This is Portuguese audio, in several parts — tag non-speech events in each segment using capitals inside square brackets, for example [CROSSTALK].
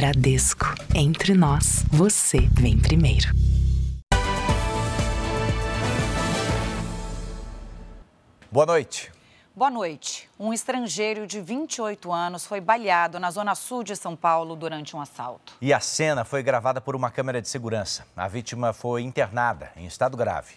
Bradesco. Entre nós, você vem primeiro. Boa noite. Boa noite. Um estrangeiro de 28 anos foi baleado na zona sul de São Paulo durante um assalto. E a cena foi gravada por uma câmera de segurança. A vítima foi internada em estado grave.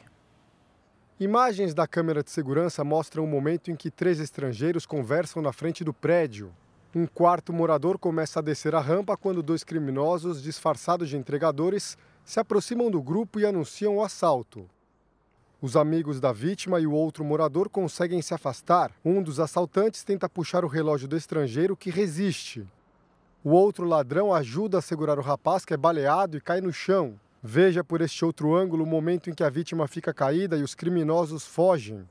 Imagens da câmera de segurança mostram o momento em que três estrangeiros conversam na frente do prédio. Um quarto morador começa a descer a rampa quando dois criminosos, disfarçados de entregadores, se aproximam do grupo e anunciam o assalto. Os amigos da vítima e o outro morador conseguem se afastar. Um dos assaltantes tenta puxar o relógio do estrangeiro, que resiste. O outro ladrão ajuda a segurar o rapaz, que é baleado e cai no chão. Veja por este outro ângulo o momento em que a vítima fica caída e os criminosos fogem.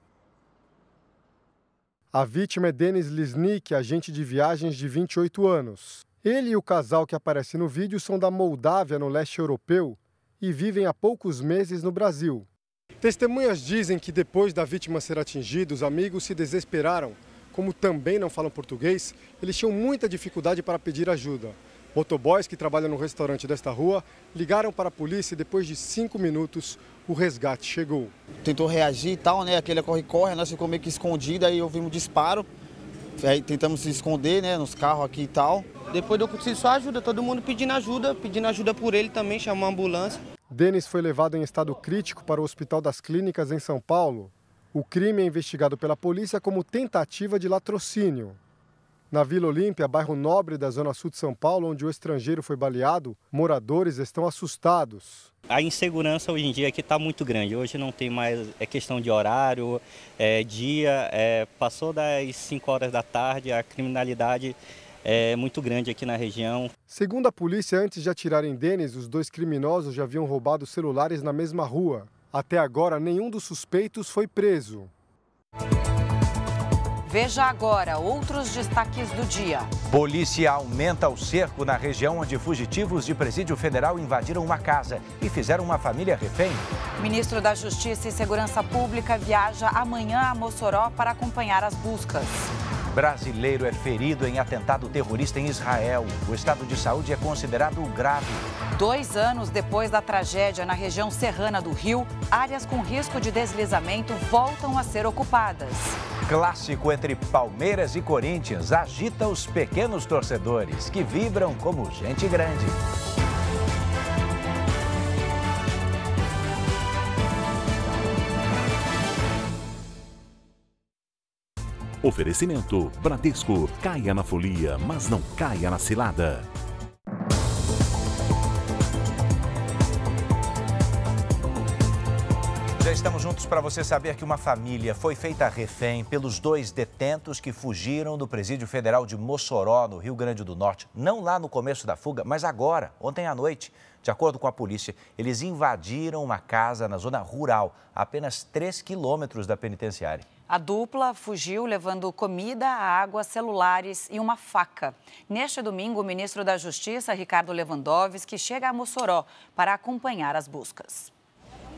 A vítima é Denis Lisnik, agente de viagens de 28 anos. Ele e o casal que aparece no vídeo são da Moldávia, no leste europeu, e vivem há poucos meses no Brasil. Testemunhas dizem que depois da vítima ser atingida, os amigos se desesperaram. Como também não falam português, eles tinham muita dificuldade para pedir ajuda. Motoboys que trabalham no restaurante desta rua ligaram para a polícia e depois de cinco minutos o resgate chegou. Tentou reagir e tal, né? Aquele corre-corre, nós ficamos meio que escondidos, aí ouvimos um disparo. Aí tentamos se esconder, né, nos carros aqui e tal. Depois eu consegui só ajuda, todo mundo pedindo ajuda, pedindo ajuda por ele também, chamou a ambulância. Denis foi levado em estado crítico para o Hospital das Clínicas em São Paulo. O crime é investigado pela polícia como tentativa de latrocínio. Na Vila Olímpia, bairro nobre da zona sul de São Paulo, onde o estrangeiro foi baleado, moradores estão assustados. A insegurança hoje em dia aqui está muito grande. Hoje não tem mais é questão de horário, é, dia, é, passou das 5 horas da tarde, a criminalidade é muito grande aqui na região. Segundo a polícia, antes de atirarem Denis, os dois criminosos já haviam roubado celulares na mesma rua. Até agora, nenhum dos suspeitos foi preso. Veja agora outros destaques do dia. Polícia aumenta o cerco na região onde fugitivos de presídio federal invadiram uma casa e fizeram uma família refém. Ministro da Justiça e Segurança Pública viaja amanhã a Mossoró para acompanhar as buscas. Brasileiro é ferido em atentado terrorista em Israel. O estado de saúde é considerado grave. Dois anos depois da tragédia na região serrana do Rio, áreas com risco de deslizamento voltam a ser ocupadas. Clássico entre Palmeiras e Corinthians agita os pequenos torcedores que vibram como gente grande. Oferecimento Bradesco. Caia na folia, mas não caia na cilada. Estamos juntos para você saber que uma família foi feita refém pelos dois detentos que fugiram do presídio federal de Mossoró, no Rio Grande do Norte. Não lá no começo da fuga, mas agora, ontem à noite. De acordo com a polícia, eles invadiram uma casa na zona rural, a apenas 3 quilômetros da penitenciária. A dupla fugiu levando comida, água, celulares e uma faca. Neste domingo, o ministro da Justiça, Ricardo Lewandowski, chega a Mossoró para acompanhar as buscas.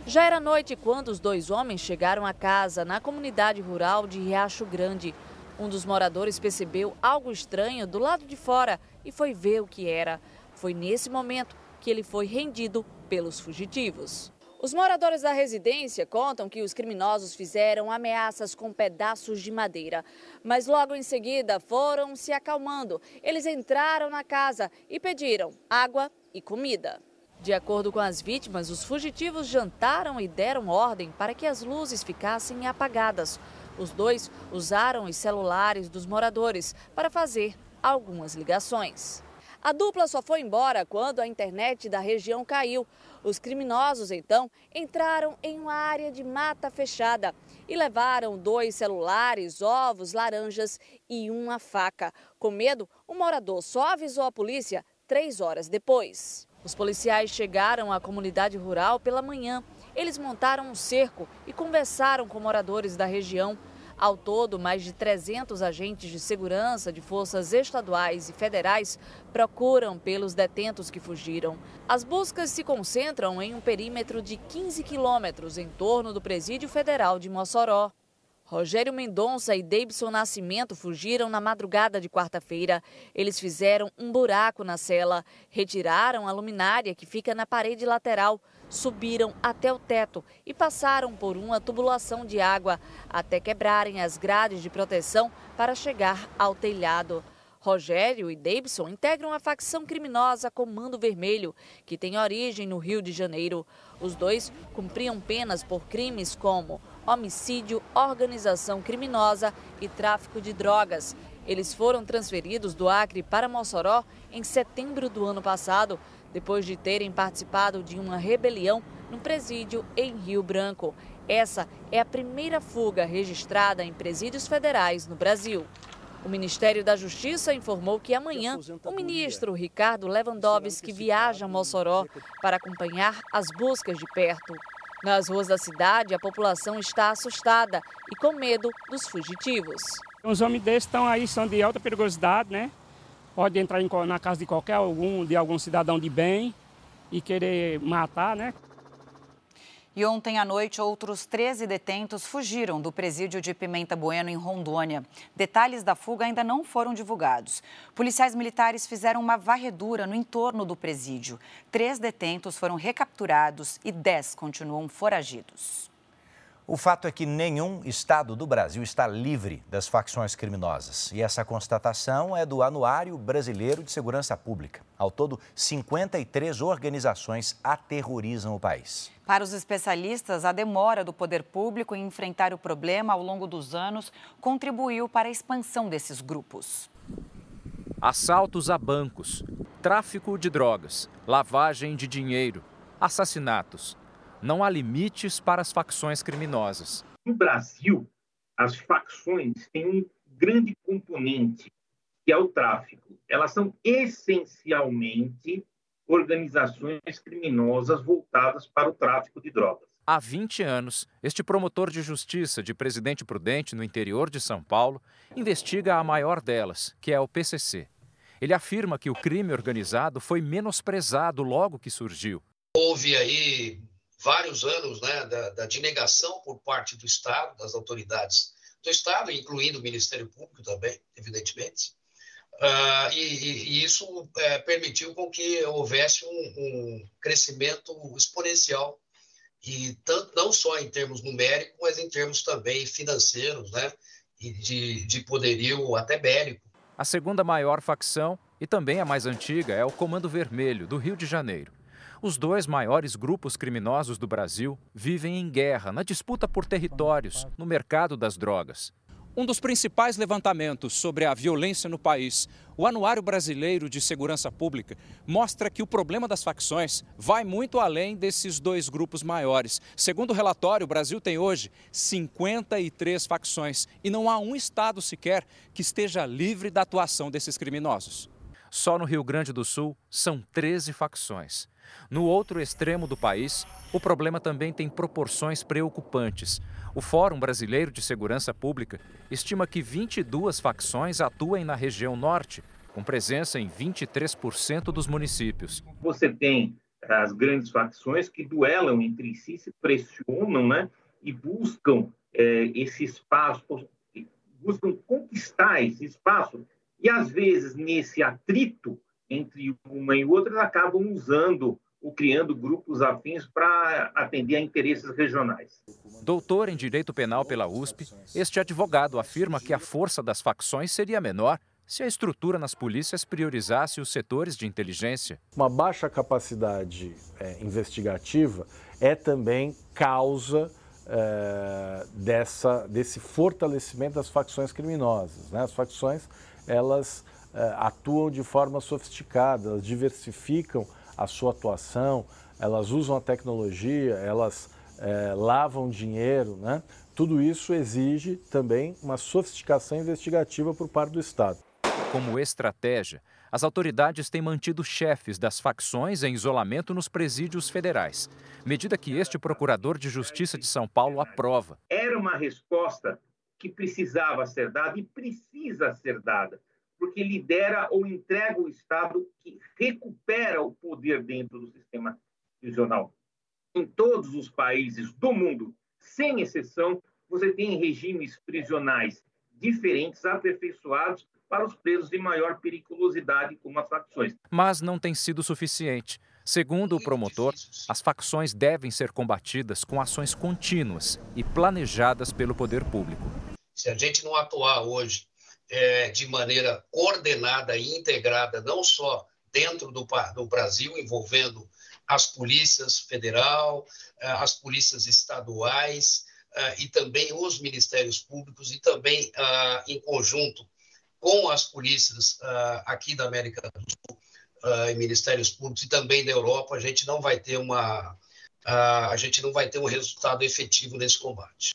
Já era noite quando os dois homens chegaram à casa na comunidade rural de Riacho Grande. Um dos moradores percebeu algo estranho do lado de fora e foi ver o que era. Foi nesse momento que ele foi rendido pelos fugitivos. Os moradores da residência contam que os criminosos fizeram ameaças com pedaços de madeira, mas logo em seguida foram se acalmando. Eles entraram na casa e pediram água e comida. De acordo com as vítimas, os fugitivos jantaram e deram ordem para que as luzes ficassem apagadas. Os dois usaram os celulares dos moradores para fazer algumas ligações. A dupla só foi embora quando a internet da região caiu. Os criminosos, então, entraram em uma área de mata fechada e levaram dois celulares, ovos, laranjas e uma faca. Com medo, o morador só avisou a polícia três horas depois. Os policiais chegaram à comunidade rural pela manhã. Eles montaram um cerco e conversaram com moradores da região. Ao todo, mais de 300 agentes de segurança de forças estaduais e federais procuram pelos detentos que fugiram. As buscas se concentram em um perímetro de 15 quilômetros em torno do Presídio Federal de Mossoró. Rogério Mendonça e Davidson Nascimento fugiram na madrugada de quarta-feira. Eles fizeram um buraco na cela, retiraram a luminária que fica na parede lateral, subiram até o teto e passaram por uma tubulação de água até quebrarem as grades de proteção para chegar ao telhado. Rogério e Davidson integram a facção criminosa Comando Vermelho, que tem origem no Rio de Janeiro. Os dois cumpriam penas por crimes como homicídio, organização criminosa e tráfico de drogas. Eles foram transferidos do Acre para Mossoró em setembro do ano passado, depois de terem participado de uma rebelião no presídio em Rio Branco. Essa é a primeira fuga registrada em presídios federais no Brasil. O Ministério da Justiça informou que amanhã o ministro Ricardo Lewandowski viaja a Mossoró para acompanhar as buscas de perto. Nas ruas da cidade, a população está assustada e com medo dos fugitivos. Os homens desses estão aí, são de alta perigosidade, né? Pode entrar na casa de qualquer algum, de algum cidadão de bem e querer matar, né? E ontem à noite, outros 13 detentos fugiram do presídio de Pimenta Bueno, em Rondônia. Detalhes da fuga ainda não foram divulgados. Policiais militares fizeram uma varredura no entorno do presídio. Três detentos foram recapturados e dez continuam foragidos. O fato é que nenhum estado do Brasil está livre das facções criminosas. E essa constatação é do Anuário Brasileiro de Segurança Pública. Ao todo, 53 organizações aterrorizam o país. Para os especialistas, a demora do poder público em enfrentar o problema ao longo dos anos contribuiu para a expansão desses grupos. Assaltos a bancos, tráfico de drogas, lavagem de dinheiro, assassinatos não há limites para as facções criminosas. No Brasil, as facções têm um grande componente, que é o tráfico. Elas são essencialmente organizações criminosas voltadas para o tráfico de drogas. Há 20 anos, este promotor de justiça de Presidente Prudente, no interior de São Paulo, investiga a maior delas, que é o PCC. Ele afirma que o crime organizado foi menosprezado logo que surgiu. Houve aí vários anos né, da, da denegação por parte do Estado, das autoridades do Estado, incluindo o Ministério Público também, evidentemente. Uh, e, e, isso é, permitiu com que houvesse um, um, crescimento exponencial e tanto não só em termos numéricos, mas em termos também financeiros, né, e de, de poderio até bélico. A segunda maior facção e também a mais antiga é o Comando Vermelho do Rio de Janeiro. Os dois maiores grupos criminosos do Brasil vivem em guerra, na disputa por territórios, no mercado das drogas. Um dos principais levantamentos sobre a violência no país, o Anuário Brasileiro de Segurança Pública, mostra que o problema das facções vai muito além desses dois grupos maiores. Segundo o relatório, o Brasil tem hoje 53 facções e não há um estado sequer que esteja livre da atuação desses criminosos. Só no Rio Grande do Sul são 13 facções. No outro extremo do país, o problema também tem proporções preocupantes. O Fórum Brasileiro de Segurança Pública estima que 22 facções atuem na região norte, com presença em 23% dos municípios. Você tem as grandes facções que duelam entre si, se pressionam né, e buscam é, esse espaço, buscam conquistar esse espaço, e às vezes nesse atrito entre uma e outra, acabam usando ou criando grupos afins para atender a interesses regionais. Doutor em Direito Penal pela USP, este advogado afirma que a força das facções seria menor se a estrutura nas polícias priorizasse os setores de inteligência. Uma baixa capacidade é, investigativa é também causa é, dessa, desse fortalecimento das facções criminosas. Né? As facções elas eh, atuam de forma sofisticada, elas diversificam a sua atuação, elas usam a tecnologia, elas é, lavam dinheiro, né? Tudo isso exige também uma sofisticação investigativa por parte do Estado. Como estratégia, as autoridades têm mantido chefes das facções em isolamento nos presídios federais, medida que este procurador de Justiça de São Paulo aprova. Era uma resposta que precisava ser dada e precisa ser dada porque lidera ou entrega o Estado que recupera o poder dentro do sistema prisional. Em todos os países do mundo, sem exceção, você tem regimes prisionais diferentes, aperfeiçoados para os presos de maior periculosidade, como as facções. Mas não tem sido suficiente. Segundo o promotor, as facções devem ser combatidas com ações contínuas e planejadas pelo poder público. Se a gente não atuar hoje é, de maneira coordenada e integrada, não só dentro do, do Brasil, envolvendo as polícias federal, é, as polícias estaduais é, e também os ministérios públicos e também é, em conjunto com as polícias aqui da América do Sul uh, em ministérios públicos e também da Europa, a gente não vai ter uma uh, a gente não vai ter um resultado efetivo nesse combate.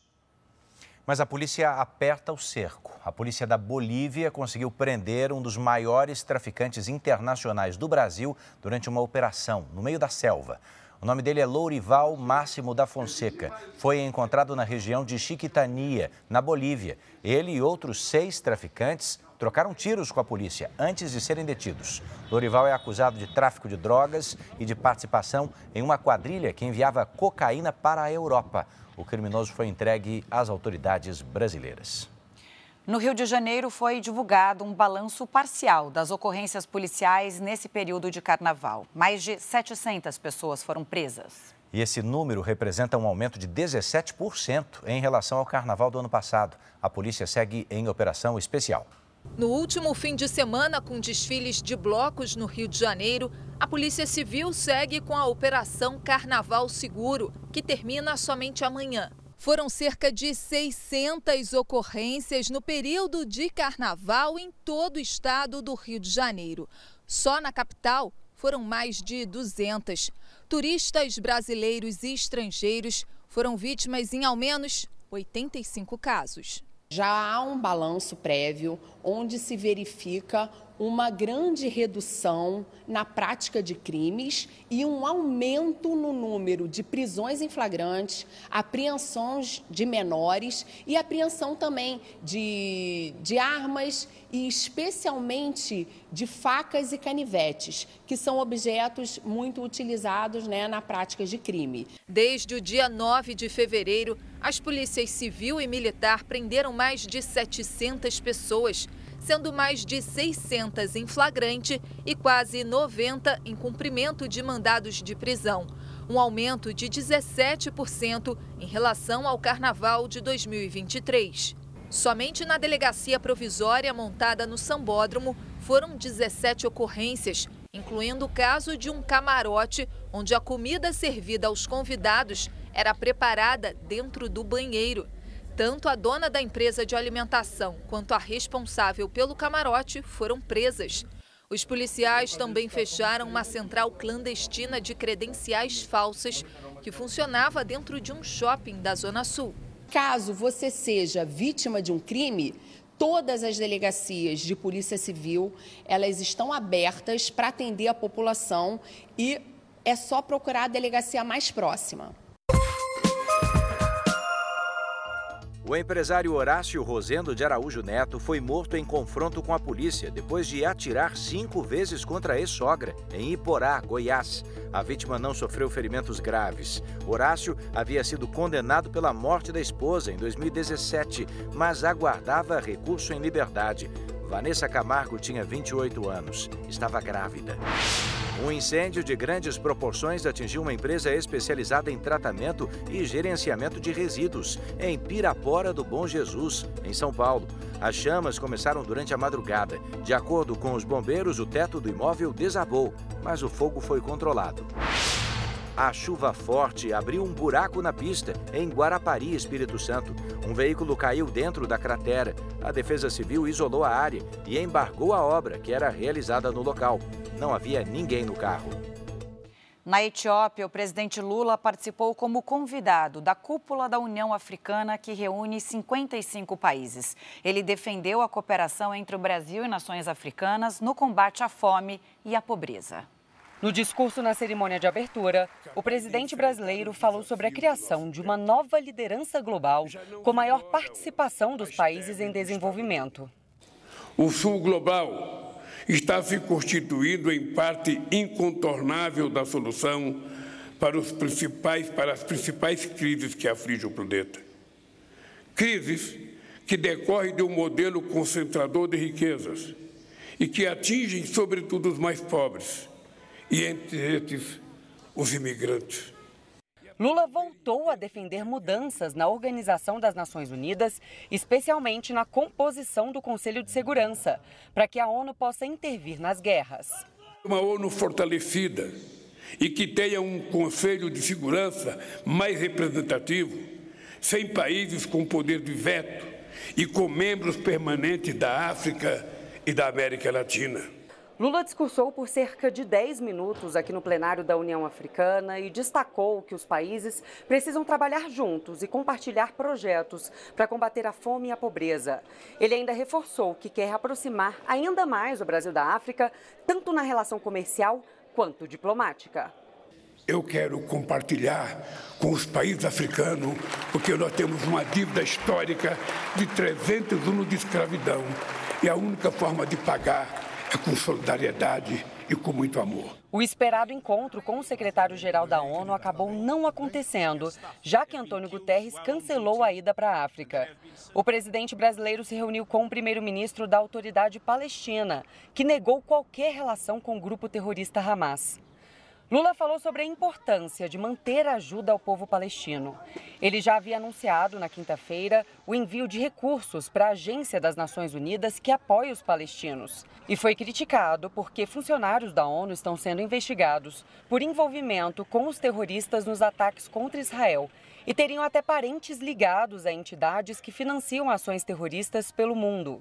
Mas a polícia aperta o cerco. A polícia da Bolívia conseguiu prender um dos maiores traficantes internacionais do Brasil durante uma operação no meio da selva. O nome dele é Lourival Máximo da Fonseca. Foi encontrado na região de Chiquitania, na Bolívia. Ele e outros seis traficantes trocaram tiros com a polícia antes de serem detidos. Lorival é acusado de tráfico de drogas e de participação em uma quadrilha que enviava cocaína para a Europa. O criminoso foi entregue às autoridades brasileiras. No Rio de Janeiro foi divulgado um balanço parcial das ocorrências policiais nesse período de carnaval. Mais de 700 pessoas foram presas. E esse número representa um aumento de 17% em relação ao carnaval do ano passado. A polícia segue em operação especial. No último fim de semana, com desfiles de blocos no Rio de Janeiro, a Polícia Civil segue com a Operação Carnaval Seguro, que termina somente amanhã. Foram cerca de 600 ocorrências no período de carnaval em todo o estado do Rio de Janeiro. Só na capital foram mais de 200. Turistas brasileiros e estrangeiros foram vítimas em ao menos 85 casos. Já há um balanço prévio onde se verifica uma grande redução na prática de crimes e um aumento no número de prisões em flagrantes, apreensões de menores e apreensão também de, de armas e especialmente de facas e canivetes, que são objetos muito utilizados né, na prática de crime. Desde o dia 9 de fevereiro, as polícias civil e militar prenderam mais de 700 pessoas sendo mais de 600 em flagrante e quase 90 em cumprimento de mandados de prisão, um aumento de 17% em relação ao carnaval de 2023. Somente na delegacia provisória montada no Sambódromo foram 17 ocorrências, incluindo o caso de um camarote onde a comida servida aos convidados era preparada dentro do banheiro. Tanto a dona da empresa de alimentação quanto a responsável pelo camarote foram presas. Os policiais também fecharam uma central clandestina de credenciais falsas que funcionava dentro de um shopping da Zona Sul. Caso você seja vítima de um crime, todas as delegacias de Polícia Civil, elas estão abertas para atender a população e é só procurar a delegacia mais próxima. O empresário Horácio Rosendo de Araújo Neto foi morto em confronto com a polícia depois de atirar cinco vezes contra a ex-sogra, em Iporá, Goiás. A vítima não sofreu ferimentos graves. Horácio havia sido condenado pela morte da esposa em 2017, mas aguardava recurso em liberdade. Vanessa Camargo tinha 28 anos, estava grávida. Um incêndio de grandes proporções atingiu uma empresa especializada em tratamento e gerenciamento de resíduos em Pirapora do Bom Jesus, em São Paulo. As chamas começaram durante a madrugada. De acordo com os bombeiros, o teto do imóvel desabou, mas o fogo foi controlado. A chuva forte abriu um buraco na pista em Guarapari, Espírito Santo. Um veículo caiu dentro da cratera. A Defesa Civil isolou a área e embargou a obra, que era realizada no local. Não havia ninguém no carro. Na Etiópia, o presidente Lula participou como convidado da cúpula da União Africana, que reúne 55 países. Ele defendeu a cooperação entre o Brasil e nações africanas no combate à fome e à pobreza. No discurso na cerimônia de abertura, o presidente brasileiro falou sobre a criação de uma nova liderança global com maior participação dos países em desenvolvimento. O Sul Global está se constituindo em parte incontornável da solução para, os principais, para as principais crises que afligem o planeta. Crises que decorrem de um modelo concentrador de riquezas e que atingem, sobretudo, os mais pobres, e entre estes, os imigrantes. Lula voltou a defender mudanças na Organização das Nações Unidas, especialmente na composição do Conselho de Segurança, para que a ONU possa intervir nas guerras. Uma ONU fortalecida e que tenha um Conselho de Segurança mais representativo, sem países com poder de veto e com membros permanentes da África e da América Latina. Lula discursou por cerca de 10 minutos aqui no plenário da União Africana e destacou que os países precisam trabalhar juntos e compartilhar projetos para combater a fome e a pobreza. Ele ainda reforçou que quer aproximar ainda mais o Brasil da África, tanto na relação comercial quanto diplomática. Eu quero compartilhar com os países africanos, porque nós temos uma dívida histórica de 300 anos de escravidão. E a única forma de pagar é com solidariedade e com muito amor. O esperado encontro com o secretário-geral da ONU acabou não acontecendo, já que Antônio Guterres cancelou a ida para a África. O presidente brasileiro se reuniu com o primeiro-ministro da autoridade palestina, que negou qualquer relação com o grupo terrorista Hamas. Lula falou sobre a importância de manter a ajuda ao povo palestino. Ele já havia anunciado na quinta-feira o envio de recursos para a Agência das Nações Unidas que apoia os palestinos. E foi criticado porque funcionários da ONU estão sendo investigados por envolvimento com os terroristas nos ataques contra Israel e teriam até parentes ligados a entidades que financiam ações terroristas pelo mundo.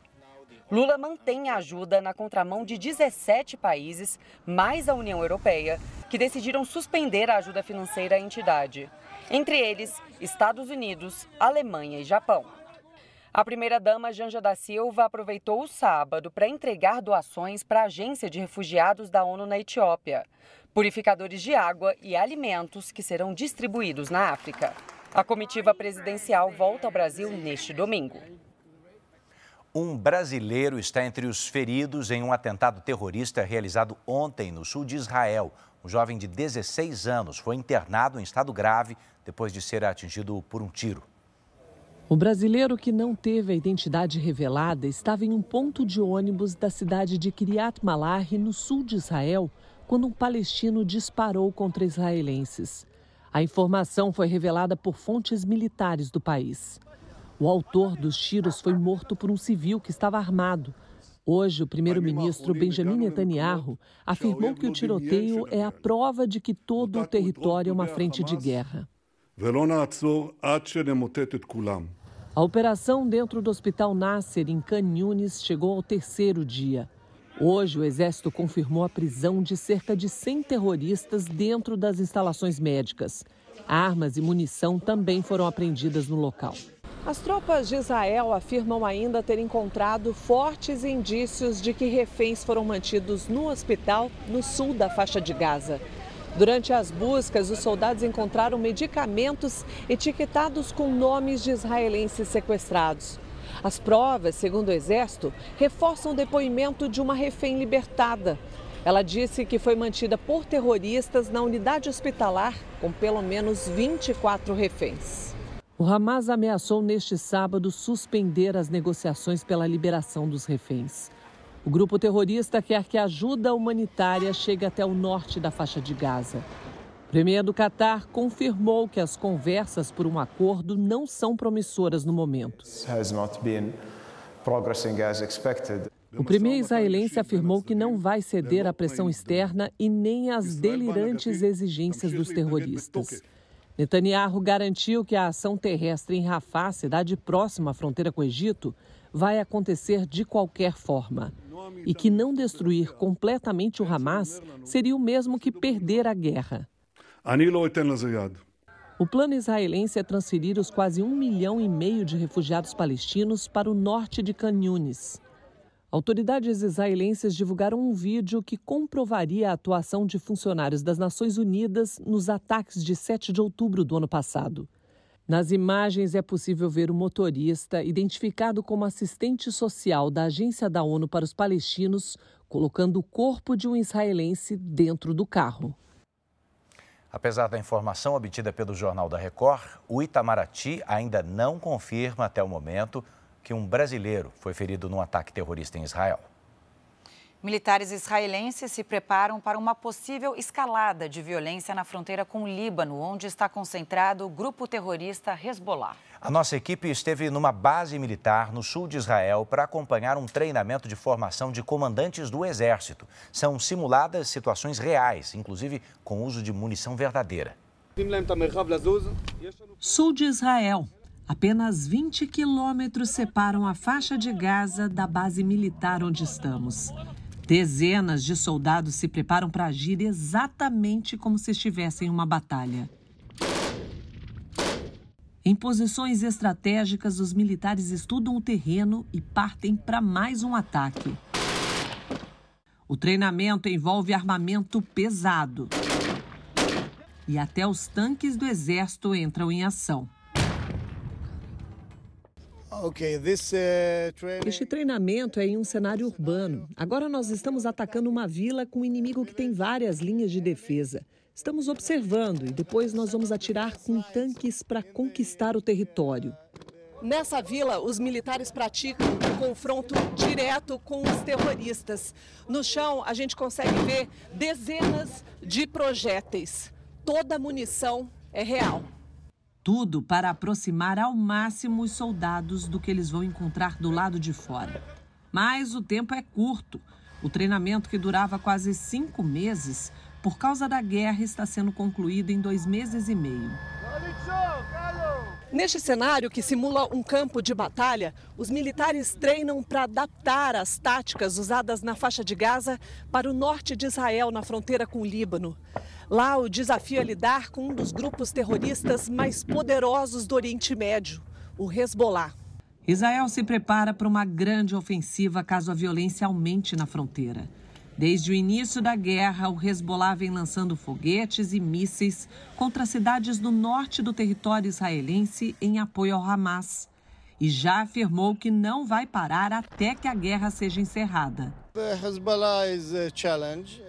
Lula mantém a ajuda na contramão de 17 países, mais a União Europeia, que decidiram suspender a ajuda financeira à entidade. Entre eles, Estados Unidos, Alemanha e Japão. A primeira-dama Janja da Silva aproveitou o sábado para entregar doações para a Agência de Refugiados da ONU na Etiópia, purificadores de água e alimentos que serão distribuídos na África. A comitiva presidencial volta ao Brasil neste domingo. Um brasileiro está entre os feridos em um atentado terrorista realizado ontem no sul de Israel. Um jovem de 16 anos foi internado em estado grave depois de ser atingido por um tiro. O brasileiro que não teve a identidade revelada estava em um ponto de ônibus da cidade de Kiryat Malahi, no sul de Israel, quando um palestino disparou contra israelenses. A informação foi revelada por fontes militares do país. O autor dos tiros foi morto por um civil que estava armado. Hoje, o primeiro-ministro Benjamin Netanyahu afirmou que o tiroteio é a prova de que todo o território é uma frente de guerra. A operação dentro do Hospital Nasser, em Canhunes, chegou ao terceiro dia. Hoje, o Exército confirmou a prisão de cerca de 100 terroristas dentro das instalações médicas. Armas e munição também foram apreendidas no local. As tropas de Israel afirmam ainda ter encontrado fortes indícios de que reféns foram mantidos no hospital no sul da faixa de Gaza. Durante as buscas, os soldados encontraram medicamentos etiquetados com nomes de israelenses sequestrados. As provas, segundo o Exército, reforçam o depoimento de uma refém libertada. Ela disse que foi mantida por terroristas na unidade hospitalar com pelo menos 24 reféns. O Hamas ameaçou neste sábado suspender as negociações pela liberação dos reféns. O grupo terrorista quer que a ajuda humanitária chegue até o norte da faixa de Gaza. O premier do Catar confirmou que as conversas por um acordo não são promissoras no momento. O premier israelense afirmou que não vai ceder à pressão externa e nem às delirantes exigências dos terroristas. Netanyahu garantiu que a ação terrestre em Rafah, cidade próxima à fronteira com o Egito, vai acontecer de qualquer forma e que não destruir completamente o Hamas seria o mesmo que perder a guerra. O plano israelense é transferir os quase um milhão e meio de refugiados palestinos para o norte de Khan Yunis. Autoridades israelenses divulgaram um vídeo que comprovaria a atuação de funcionários das Nações Unidas nos ataques de 7 de outubro do ano passado. Nas imagens é possível ver o motorista, identificado como assistente social da Agência da ONU para os Palestinos, colocando o corpo de um israelense dentro do carro. Apesar da informação obtida pelo Jornal da Record, o Itamaraty ainda não confirma até o momento que um brasileiro foi ferido num ataque terrorista em Israel. Militares israelenses se preparam para uma possível escalada de violência na fronteira com o Líbano, onde está concentrado o grupo terrorista Hezbollah. A nossa equipe esteve numa base militar no sul de Israel para acompanhar um treinamento de formação de comandantes do Exército. São simuladas situações reais, inclusive com uso de munição verdadeira. Sul de Israel. Apenas 20 quilômetros separam a faixa de Gaza da base militar onde estamos. Dezenas de soldados se preparam para agir exatamente como se estivessem em uma batalha. Em posições estratégicas, os militares estudam o terreno e partem para mais um ataque. O treinamento envolve armamento pesado. E até os tanques do exército entram em ação. Uh, este treinamento é em um cenário urbano. Agora nós estamos atacando uma vila com um inimigo que tem várias linhas de defesa. Estamos observando e depois nós vamos atirar com tanques para conquistar o território. Nessa vila, os militares praticam um confronto direto com os terroristas. No chão, a gente consegue ver dezenas de projéteis. Toda a munição é real. Tudo para aproximar ao máximo os soldados do que eles vão encontrar do lado de fora. Mas o tempo é curto. O treinamento, que durava quase cinco meses, por causa da guerra, está sendo concluído em dois meses e meio. Neste cenário, que simula um campo de batalha, os militares treinam para adaptar as táticas usadas na faixa de Gaza para o norte de Israel, na fronteira com o Líbano. Lá, o desafio é lidar com um dos grupos terroristas mais poderosos do Oriente Médio, o Hezbollah. Israel se prepara para uma grande ofensiva caso a violência aumente na fronteira. Desde o início da guerra, o Hezbollah vem lançando foguetes e mísseis contra cidades do norte do território israelense em apoio ao Hamas e já afirmou que não vai parar até que a guerra seja encerrada.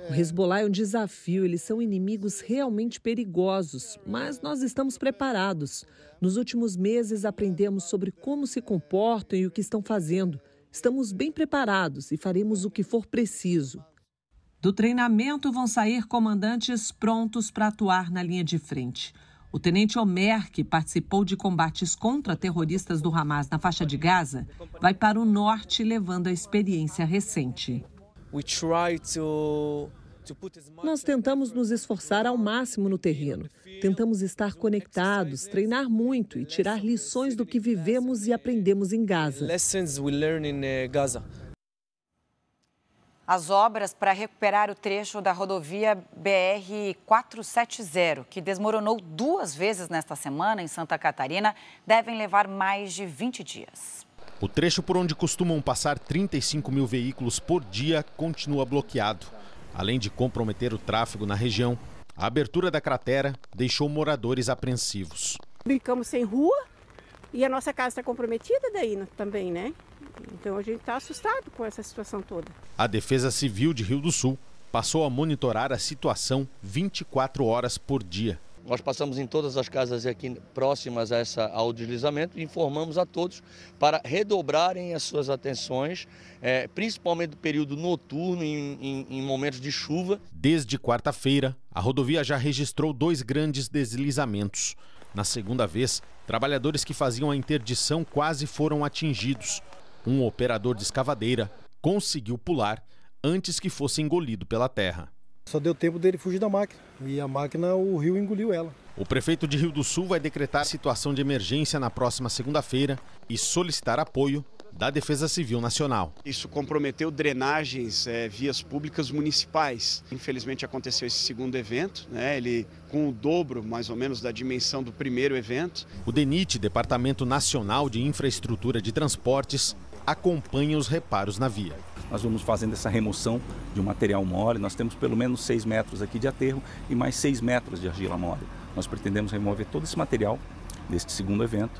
O Hezbollah é um desafio, eles são inimigos realmente perigosos, mas nós estamos preparados. Nos últimos meses aprendemos sobre como se comportam e o que estão fazendo. Estamos bem preparados e faremos o que for preciso. Do treinamento vão sair comandantes prontos para atuar na linha de frente. O tenente Omer, que participou de combates contra terroristas do Hamas na faixa de Gaza, vai para o norte levando a experiência recente. Nós tentamos nos esforçar ao máximo no terreno. Tentamos estar conectados, treinar muito e tirar lições do que vivemos e aprendemos em Gaza. As obras para recuperar o trecho da rodovia BR-470, que desmoronou duas vezes nesta semana em Santa Catarina, devem levar mais de 20 dias. O trecho por onde costumam passar 35 mil veículos por dia continua bloqueado. Além de comprometer o tráfego na região, a abertura da cratera deixou moradores apreensivos. Ficamos sem rua e a nossa casa está comprometida daí também, né? Então a gente está assustado com essa situação toda. A Defesa Civil de Rio do Sul passou a monitorar a situação 24 horas por dia. Nós passamos em todas as casas aqui próximas a essa, ao deslizamento e informamos a todos para redobrarem as suas atenções, é, principalmente no período noturno, em, em, em momentos de chuva. Desde quarta-feira, a rodovia já registrou dois grandes deslizamentos. Na segunda vez, trabalhadores que faziam a interdição quase foram atingidos. Um operador de escavadeira conseguiu pular antes que fosse engolido pela terra. Só deu tempo dele fugir da máquina e a máquina, o rio engoliu ela. O prefeito de Rio do Sul vai decretar situação de emergência na próxima segunda-feira e solicitar apoio da Defesa Civil Nacional. Isso comprometeu drenagens, é, vias públicas municipais. Infelizmente aconteceu esse segundo evento, né, ele com o dobro mais ou menos da dimensão do primeiro evento. O DENIT, Departamento Nacional de Infraestrutura de Transportes, acompanha os reparos na via. Nós vamos fazendo essa remoção de um material mole, nós temos pelo menos 6 metros aqui de aterro e mais 6 metros de argila mole. Nós pretendemos remover todo esse material deste segundo evento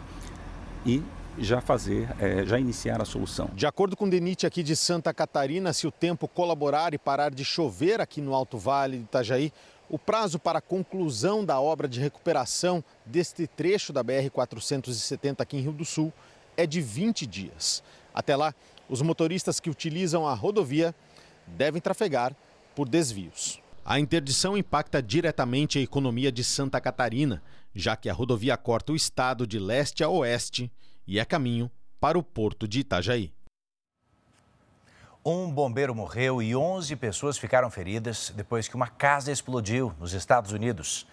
e já fazer, é, já iniciar a solução. De acordo com o DENIT aqui de Santa Catarina, se o tempo colaborar e parar de chover aqui no Alto Vale de Itajaí, O prazo para a conclusão da obra de recuperação deste trecho da BR-470 aqui em Rio do Sul é de 20 dias. Até lá, os motoristas que utilizam a rodovia devem trafegar por desvios. A interdição impacta diretamente a economia de Santa Catarina, já que a rodovia corta o estado de leste a oeste e é caminho para o porto de Itajaí. Um bombeiro morreu e 11 pessoas ficaram feridas depois que uma casa explodiu nos Estados Unidos.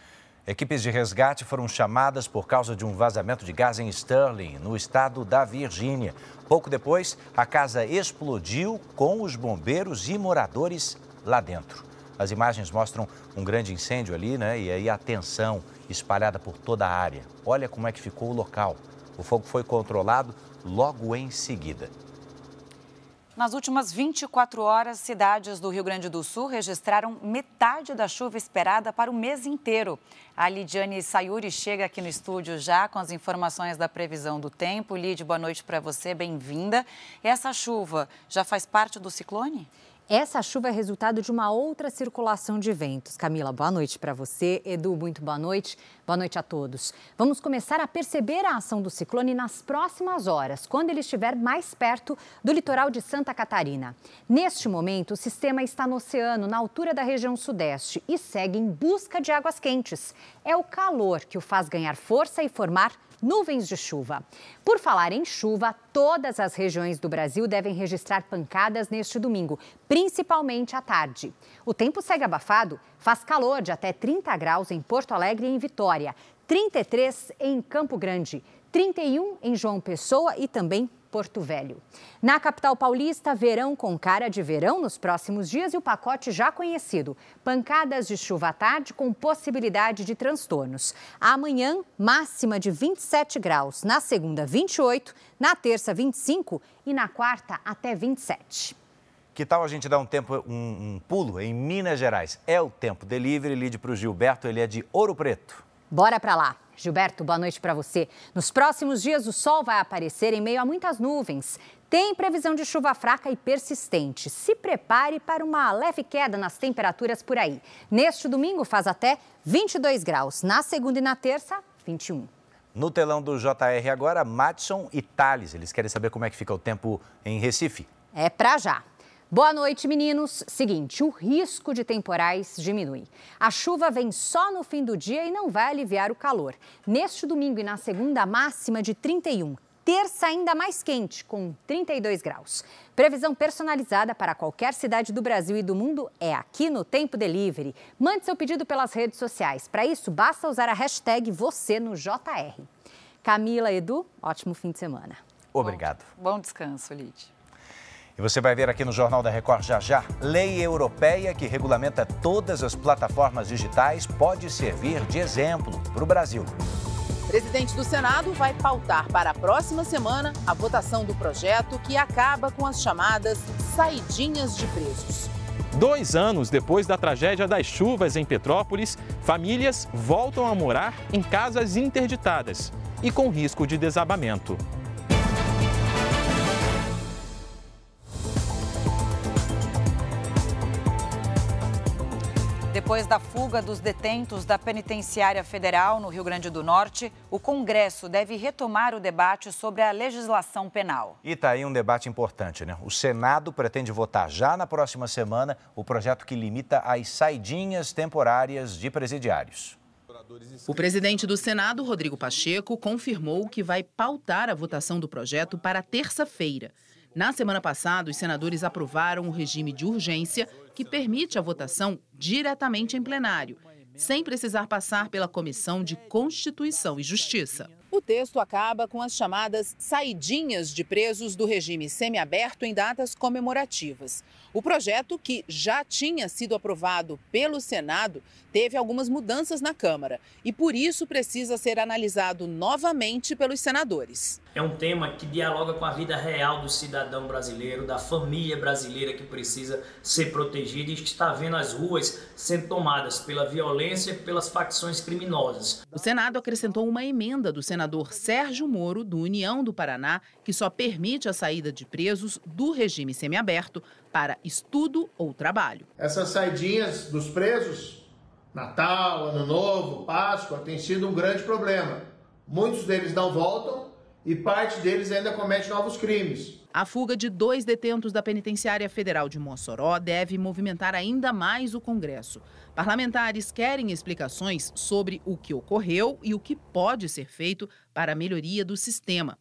Equipes de resgate foram chamadas por causa de um vazamento de gás em Sterling, no estado da Virgínia. Pouco depois, a casa explodiu com os bombeiros e moradores lá dentro. As imagens mostram um grande incêndio ali, né? E aí a tensão espalhada por toda a área. Olha como é que ficou o local. O fogo foi controlado logo em seguida. Nas últimas 24 horas, cidades do Rio Grande do Sul registraram metade da chuva esperada para o mês inteiro. A Lidiane Sayuri chega aqui no estúdio já com as informações da previsão do tempo. Lid, boa noite para você, bem-vinda. Essa chuva já faz parte do ciclone? Essa chuva é resultado de uma outra circulação de ventos. Camila, boa noite para você. Edu, muito boa noite. Boa noite a todos. Vamos começar a perceber a ação do ciclone nas próximas horas, quando ele estiver mais perto do litoral de Santa Catarina. Neste momento, o sistema está no oceano, na altura da região sudeste, e segue em busca de águas quentes. É o calor que o faz ganhar força e formar nuvens de chuva. Por falar em chuva, todas as regiões do Brasil devem registrar pancadas neste domingo, principalmente à tarde. O tempo segue abafado, faz calor de até 30 graus em Porto Alegre e em Vitória, 33 em Campo Grande, 31 em João Pessoa e também Porto Velho. Na capital paulista, verão com cara de verão nos próximos dias e o pacote já conhecido: pancadas de chuva à tarde com possibilidade de transtornos. Amanhã, máxima de 27 graus, na segunda, 28, na terça, 25 e na quarta, até 27. Que tal a gente dar um tempo, um, um pulo em Minas Gerais? É o tempo delivery, lide para o Gilberto, ele é de Ouro Preto. Bora para lá. Gilberto, boa noite para você. Nos próximos dias, o sol vai aparecer em meio a muitas nuvens. Tem previsão de chuva fraca e persistente. Se prepare para uma leve queda nas temperaturas por aí. Neste domingo faz até 22 graus. Na segunda e na terça, 21. No telão do JR agora, Madison e Thales. Eles querem saber como é que fica o tempo em Recife. É para já. Boa noite, meninos. Seguinte, o risco de temporais diminui. A chuva vem só no fim do dia e não vai aliviar o calor. Neste domingo e na segunda, máxima de 31. Terça ainda mais quente, com 32 graus. Previsão personalizada para qualquer cidade do Brasil e do mundo é aqui no Tempo Delivery. Mande seu pedido pelas redes sociais. Para isso, basta usar a hashtag você no JR. Camila, Edu, ótimo fim de semana. Obrigado. Bom, bom descanso, Lid. E você vai ver aqui no Jornal da Record já já. Lei europeia que regulamenta todas as plataformas digitais pode servir de exemplo para o Brasil. Presidente do Senado vai pautar para a próxima semana a votação do projeto que acaba com as chamadas saidinhas de presos. Dois anos depois da tragédia das chuvas em Petrópolis, famílias voltam a morar em casas interditadas e com risco de desabamento. Depois da fuga dos detentos da Penitenciária Federal no Rio Grande do Norte, o Congresso deve retomar o debate sobre a legislação penal. E está aí um debate importante, né? O Senado pretende votar já na próxima semana o projeto que limita as saidinhas temporárias de presidiários. O presidente do Senado, Rodrigo Pacheco, confirmou que vai pautar a votação do projeto para terça-feira. Na semana passada, os senadores aprovaram o regime de urgência que permite a votação diretamente em plenário, sem precisar passar pela Comissão de Constituição e Justiça. O texto acaba com as chamadas saidinhas de presos do regime semiaberto em datas comemorativas. O projeto, que já tinha sido aprovado pelo Senado, teve algumas mudanças na Câmara e por isso precisa ser analisado novamente pelos senadores. É um tema que dialoga com a vida real do cidadão brasileiro, da família brasileira que precisa ser protegida e que está vendo as ruas sendo tomadas pela violência e pelas facções criminosas. O Senado acrescentou uma emenda do senador Sérgio Moro, do União do Paraná, que só permite a saída de presos do regime semiaberto para estudo ou trabalho. Essas saidinhas dos presos Natal, Ano Novo, Páscoa, tem sido um grande problema. Muitos deles não voltam e parte deles ainda comete novos crimes. A fuga de dois detentos da Penitenciária Federal de Mossoró deve movimentar ainda mais o Congresso. Parlamentares querem explicações sobre o que ocorreu e o que pode ser feito para a melhoria do sistema.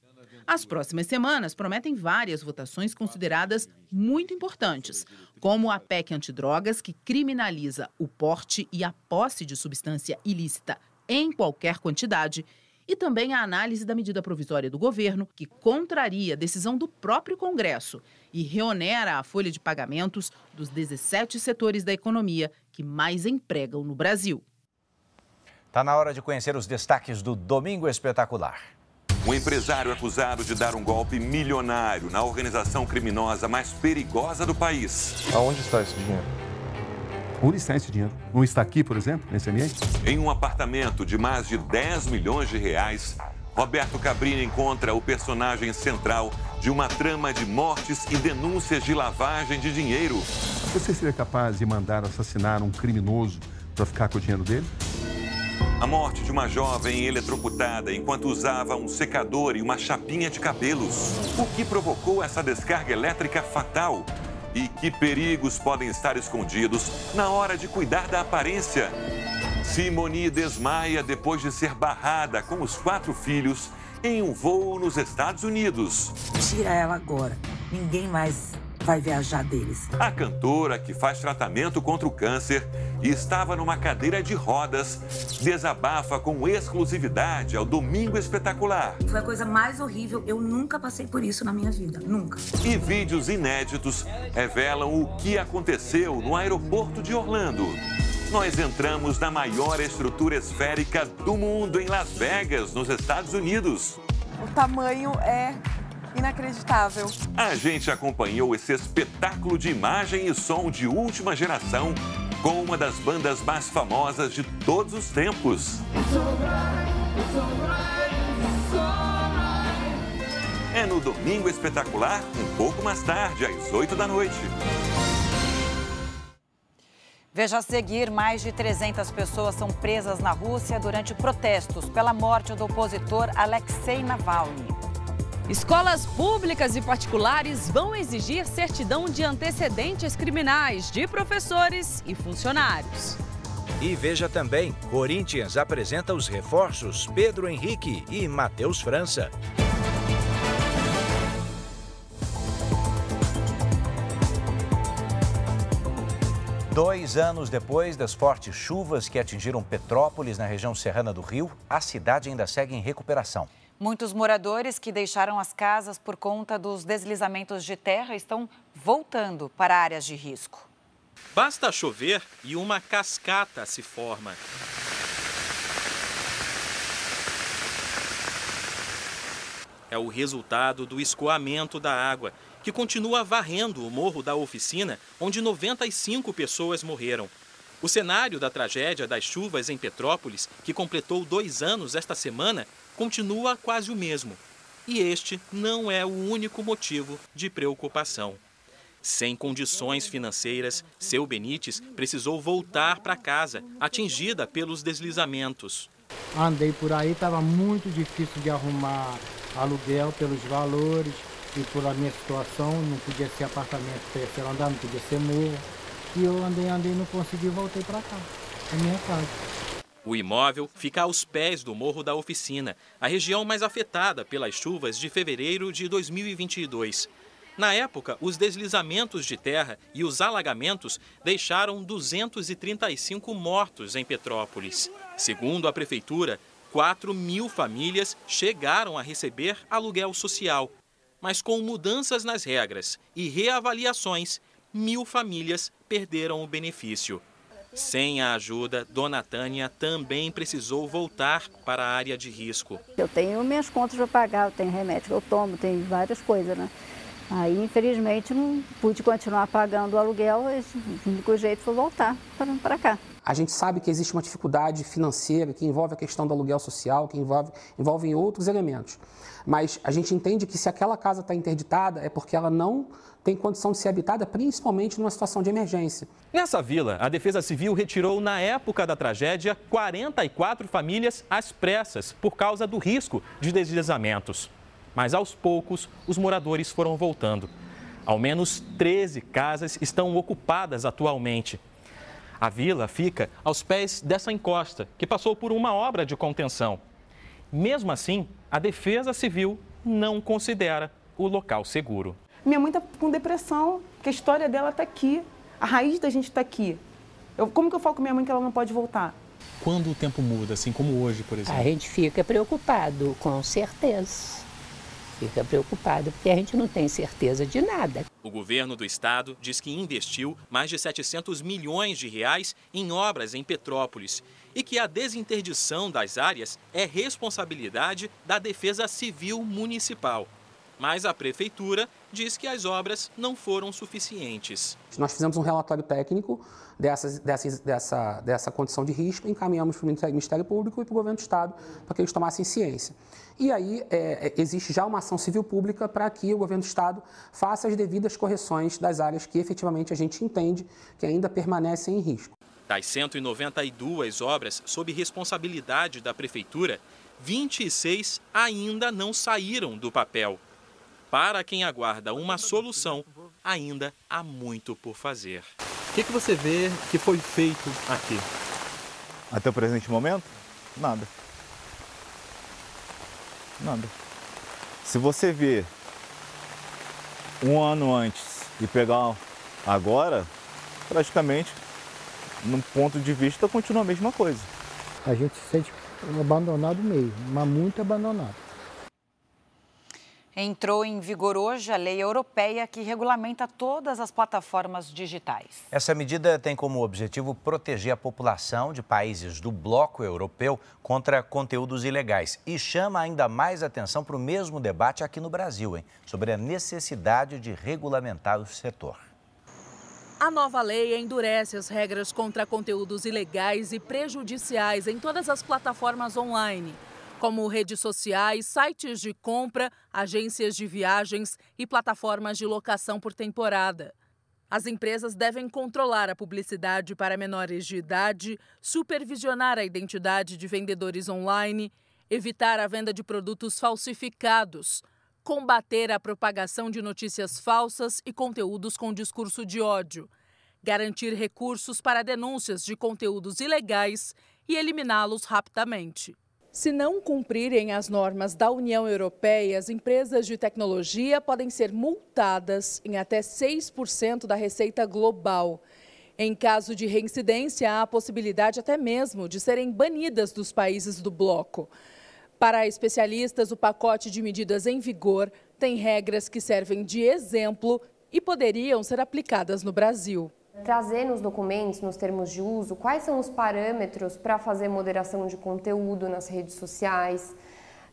As próximas semanas prometem várias votações consideradas muito importantes, como a PEC antidrogas, que criminaliza o porte e a posse de substância ilícita em qualquer quantidade, e também a análise da medida provisória do governo, que contraria a decisão do próprio Congresso e reonera a folha de pagamentos dos 17 setores da economia que mais empregam no Brasil. Está na hora de conhecer os destaques do Domingo Espetacular. Um empresário acusado de dar um golpe milionário na organização criminosa mais perigosa do país. Aonde está esse dinheiro? Onde está esse dinheiro? Não está aqui, por exemplo, nesse ambiente? Em um apartamento de mais de 10 milhões de reais, Roberto Cabrini encontra o personagem central de uma trama de mortes e denúncias de lavagem de dinheiro. Você seria capaz de mandar assassinar um criminoso para ficar com o dinheiro dele? A morte de uma jovem eletrocutada enquanto usava um secador e uma chapinha de cabelos. O que provocou essa descarga elétrica fatal? E que perigos podem estar escondidos na hora de cuidar da aparência? Simone desmaia depois de ser barrada com os quatro filhos em um voo nos Estados Unidos. Tira ela agora. Ninguém mais vai viajar deles. A cantora, que faz tratamento contra o câncer e estava numa cadeira de rodas, desabafa com exclusividade ao Domingo Espetacular. Foi a coisa mais horrível. Eu nunca passei por isso na minha vida. Nunca. E vídeos inéditos revelam o que aconteceu no aeroporto de Orlando. Nós entramos na maior estrutura esférica do mundo em Las Vegas, nos Estados Unidos. O tamanho é inacreditável. A gente acompanhou esse espetáculo de imagem e som de última geração com uma das bandas mais famosas de todos os tempos. É no Domingo Espetacular, um pouco mais tarde, às 8 da noite. Veja a seguir: mais de 300 pessoas são presas na Rússia durante protestos pela morte do opositor Alexei Navalny. Escolas públicas e particulares vão exigir certidão de antecedentes criminais de professores e funcionários. E veja também: Corinthians apresenta os reforços Pedro Henrique e Matheus França. Dois anos depois das fortes chuvas que atingiram Petrópolis, na região serrana do Rio, a cidade ainda segue em recuperação. Muitos moradores que deixaram as casas por conta dos deslizamentos de terra estão voltando para áreas de risco. Basta chover e uma cascata se forma. É o resultado do escoamento da água, que continua varrendo o morro da oficina, onde 95 pessoas morreram. O cenário da tragédia das chuvas em Petrópolis, que completou dois anos esta semana, continua quase o mesmo. E este não é o único motivo de preocupação. Sem condições financeiras, seu Benites precisou voltar para casa, atingida pelos deslizamentos. Andei por aí, estava muito difícil de arrumar aluguel pelos valores e por a minha situação, não podia ser apartamento terceiro andar, não podia ser morro. E eu andei, andei, não consegui, voltei para cá, para minha casa. O imóvel fica aos pés do Morro da Oficina, a região mais afetada pelas chuvas de fevereiro de 2022. Na época, os deslizamentos de terra e os alagamentos deixaram 235 mortos em Petrópolis. Segundo a prefeitura, 4 mil famílias chegaram a receber aluguel social. Mas com mudanças nas regras e reavaliações, mil famílias perderam o benefício. Sem a ajuda, Dona Tânia também precisou voltar para a área de risco. Eu tenho minhas contas para pagar, eu tenho remédio que eu tomo, tenho várias coisas, né? Aí, infelizmente, não pude continuar pagando o aluguel, o único jeito foi voltar para cá. A gente sabe que existe uma dificuldade financeira que envolve a questão do aluguel social, que envolve, envolve outros elementos. Mas a gente entende que se aquela casa está interditada é porque ela não tem condição de ser habitada, principalmente numa situação de emergência. Nessa vila, a Defesa Civil retirou, na época da tragédia, 44 famílias às pressas por causa do risco de deslizamentos. Mas aos poucos, os moradores foram voltando. Ao menos 13 casas estão ocupadas atualmente. A vila fica aos pés dessa encosta, que passou por uma obra de contenção. Mesmo assim, a Defesa Civil não considera o local seguro. Minha mãe está com depressão, porque a história dela está aqui, a raiz da gente está aqui. Eu, como que eu falo com minha mãe que ela não pode voltar? Quando o tempo muda, assim como hoje, por exemplo? A gente fica preocupado, com certeza fica preocupado, porque a gente não tem certeza de nada. O governo do estado diz que investiu mais de 700 milhões de reais em obras em Petrópolis e que a desinterdição das áreas é responsabilidade da Defesa Civil Municipal. Mas a prefeitura diz que as obras não foram suficientes. Nós fizemos um relatório técnico dessas, dessas, dessa, dessa condição de risco, encaminhamos para o Ministério Público e para o Governo do Estado para que eles tomassem ciência. E aí é, é, existe já uma ação civil pública para que o governo do Estado faça as devidas correções das áreas que efetivamente a gente entende que ainda permanecem em risco. Das 192 obras sob responsabilidade da Prefeitura, 26 ainda não saíram do papel. Para quem aguarda uma solução, ainda há muito por fazer. O que, que você vê que foi feito aqui? Até o presente momento? Nada. Nada. Se você ver um ano antes e pegar agora, praticamente, no ponto de vista, continua a mesma coisa. A gente se sente abandonado mesmo, mas muito abandonado. Entrou em vigor hoje a lei europeia que regulamenta todas as plataformas digitais. Essa medida tem como objetivo proteger a população de países do bloco europeu contra conteúdos ilegais e chama ainda mais atenção para o mesmo debate aqui no Brasil, hein, sobre a necessidade de regulamentar o setor. A nova lei endurece as regras contra conteúdos ilegais e prejudiciais em todas as plataformas online como redes sociais, sites de compra, agências de viagens e plataformas de locação por temporada. As empresas devem controlar a publicidade para menores de idade, supervisionar a identidade de vendedores online, evitar a venda de produtos falsificados, combater a propagação de notícias falsas e conteúdos com discurso de ódio, garantir recursos para denúncias de conteúdos ilegais e eliminá-los rapidamente. Se não cumprirem as normas da União Europeia, as empresas de tecnologia podem ser multadas em até 6% da receita global. Em caso de reincidência, há a possibilidade até mesmo de serem banidas dos países do bloco. Para especialistas, o pacote de medidas em vigor tem regras que servem de exemplo e poderiam ser aplicadas no Brasil trazer nos documentos, nos termos de uso, quais são os parâmetros para fazer moderação de conteúdo nas redes sociais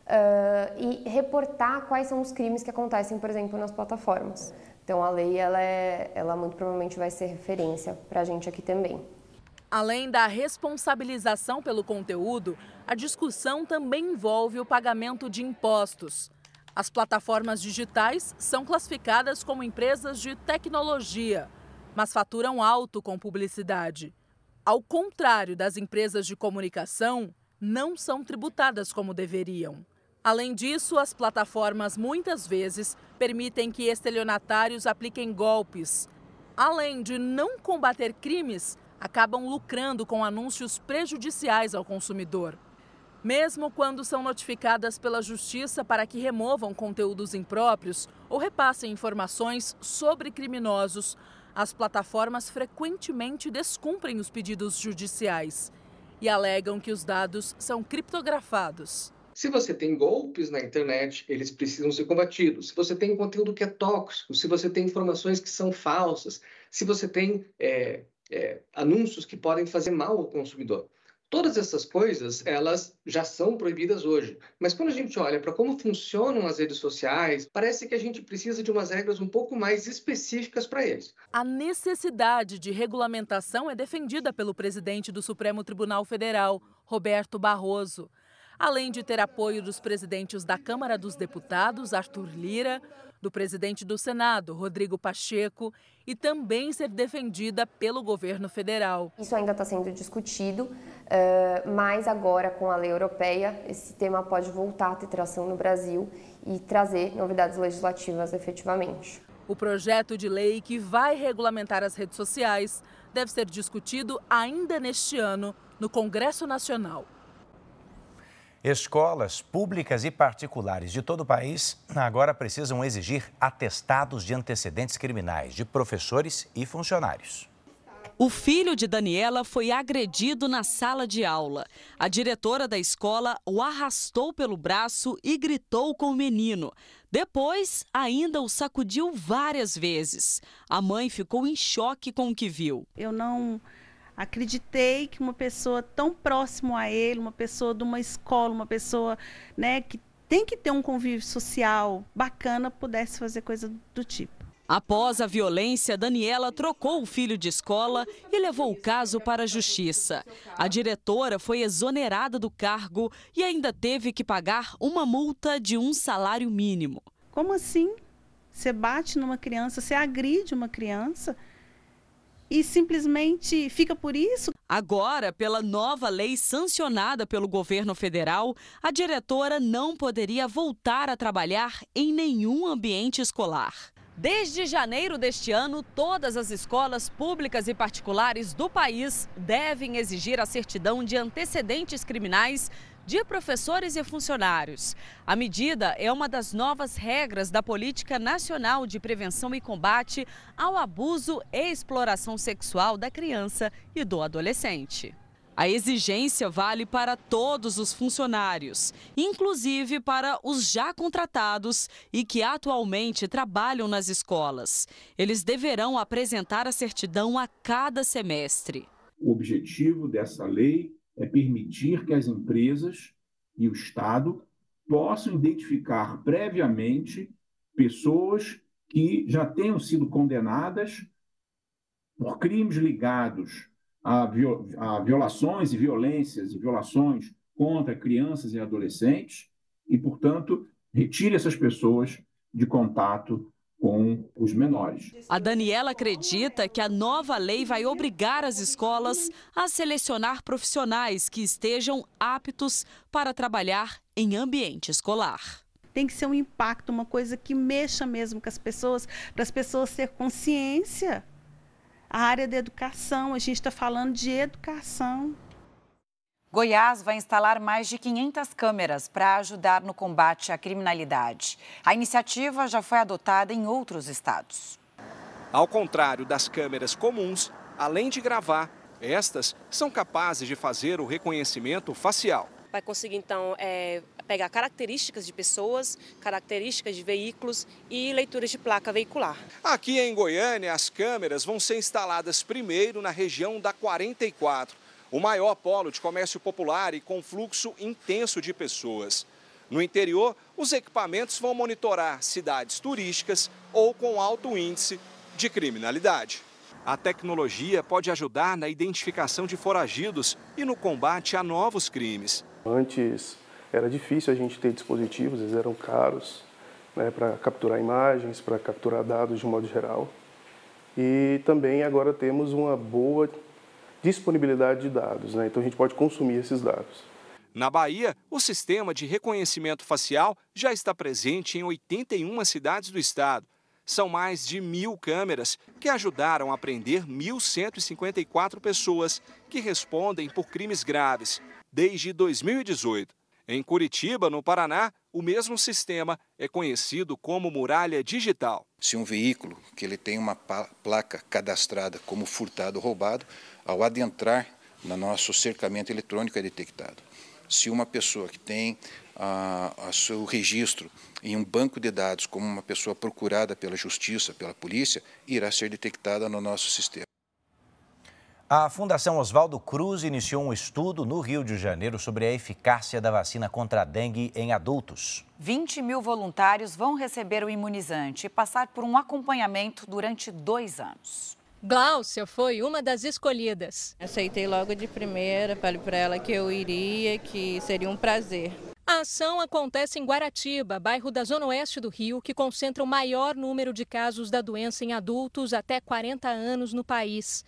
uh, e reportar quais são os crimes que acontecem, por exemplo, nas plataformas. Então, a lei, ela, é, ela muito provavelmente vai ser referência para a gente aqui também. Além da responsabilização pelo conteúdo, a discussão também envolve o pagamento de impostos. As plataformas digitais são classificadas como empresas de tecnologia mas faturam alto com publicidade. Ao contrário das empresas de comunicação, não são tributadas como deveriam. Além disso, as plataformas muitas vezes permitem que estelionatários apliquem golpes. Além de não combater crimes, acabam lucrando com anúncios prejudiciais ao consumidor. Mesmo quando são notificadas pela Justiça para que removam conteúdos impróprios ou repassem informações sobre criminosos, as plataformas frequentemente descumprem os pedidos judiciais e alegam que os dados são criptografados. Se você tem golpes na internet, eles precisam ser combatidos. Se você tem conteúdo que é tóxico, se você tem informações que são falsas, se você tem é, é, anúncios que podem fazer mal ao consumidor. Todas essas coisas, elas já são proibidas hoje. Mas quando a gente olha para como funcionam as redes sociais, parece que a gente precisa de umas regras um pouco mais específicas para eles. A necessidade de regulamentação é defendida pelo presidente do Supremo Tribunal Federal, Roberto Barroso. Além de ter apoio dos presidentes da Câmara dos Deputados, Arthur Lira, do presidente do Senado, Rodrigo Pacheco, e também ser defendida pelo governo federal. Isso ainda está sendo discutido, eh, mas agora com a lei europeia, esse tema pode voltar a ter tração no Brasil e trazer novidades legislativas efetivamente. O projeto de lei que vai regulamentar as redes sociais deve ser discutido ainda neste ano no Congresso Nacional. Escolas públicas e particulares de todo o país agora precisam exigir atestados de antecedentes criminais de professores e funcionários. O filho de Daniela foi agredido na sala de aula. A diretora da escola o arrastou pelo braço e gritou com o menino. Depois, ainda o sacudiu várias vezes. A mãe ficou em choque com o que viu. Eu não acreditei que uma pessoa tão próximo a ele, uma pessoa de uma escola, uma pessoa né, que tem que ter um convívio social bacana, pudesse fazer coisa do tipo. Após a violência, Daniela trocou o filho de escola e levou o caso para a justiça. A diretora foi exonerada do cargo e ainda teve que pagar uma multa de um salário mínimo. Como assim? Você bate numa criança, você agride uma criança? E simplesmente fica por isso? Agora, pela nova lei sancionada pelo governo federal, a diretora não poderia voltar a trabalhar em nenhum ambiente escolar. Desde janeiro deste ano, todas as escolas públicas e particulares do país devem exigir a certidão de antecedentes criminais de professores e funcionários. A medida é uma das novas regras da Política Nacional de Prevenção e Combate ao Abuso e Exploração Sexual da Criança e do Adolescente. A exigência vale para todos os funcionários, inclusive para os já contratados e que atualmente trabalham nas escolas. Eles deverão apresentar a certidão a cada semestre. O objetivo dessa lei é permitir que as empresas e o Estado possam identificar previamente pessoas que já tenham sido condenadas por crimes ligados a, a violações e violências e violações contra crianças e adolescentes e, portanto, retire essas pessoas de contato com os menores. A Daniela acredita que a nova lei vai obrigar as escolas a selecionar profissionais que estejam aptos para trabalhar em ambiente escolar. Tem que ser um impacto, uma coisa que mexa mesmo com as pessoas, para as pessoas ter consciência. A área da educação, a gente está falando de educação. Goiás vai instalar mais de 500 câmeras para ajudar no combate à criminalidade. A iniciativa já foi adotada em outros estados. Ao contrário das câmeras comuns, além de gravar, estas são capazes de fazer o reconhecimento facial. Vai conseguir, então, é, pegar características de pessoas, características de veículos e leituras de placa veicular. Aqui em Goiânia, as câmeras vão ser instaladas primeiro na região da 44 o maior polo de comércio popular e com fluxo intenso de pessoas. No interior, os equipamentos vão monitorar cidades turísticas ou com alto índice de criminalidade. A tecnologia pode ajudar na identificação de foragidos e no combate a novos crimes. Antes era difícil a gente ter dispositivos, eles eram caros né, para capturar imagens, para capturar dados de modo geral. E também agora temos uma boa disponibilidade de dados, né? então a gente pode consumir esses dados. Na Bahia, o sistema de reconhecimento facial já está presente em 81 cidades do estado. São mais de mil câmeras que ajudaram a prender 1.154 pessoas que respondem por crimes graves desde 2018. Em Curitiba, no Paraná, o mesmo sistema é conhecido como muralha digital. Se um veículo que ele tem uma placa cadastrada como furtado ou roubado, ao adentrar no nosso cercamento eletrônico é detectado. Se uma pessoa que tem a, a seu registro em um banco de dados como uma pessoa procurada pela justiça, pela polícia, irá ser detectada no nosso sistema. A Fundação Oswaldo Cruz iniciou um estudo no Rio de Janeiro sobre a eficácia da vacina contra a dengue em adultos. 20 mil voluntários vão receber o imunizante e passar por um acompanhamento durante dois anos. Gláucia foi uma das escolhidas. Aceitei logo de primeira, falei para ela que eu iria, que seria um prazer. A ação acontece em Guaratiba, bairro da Zona Oeste do Rio, que concentra o maior número de casos da doença em adultos até 40 anos no país.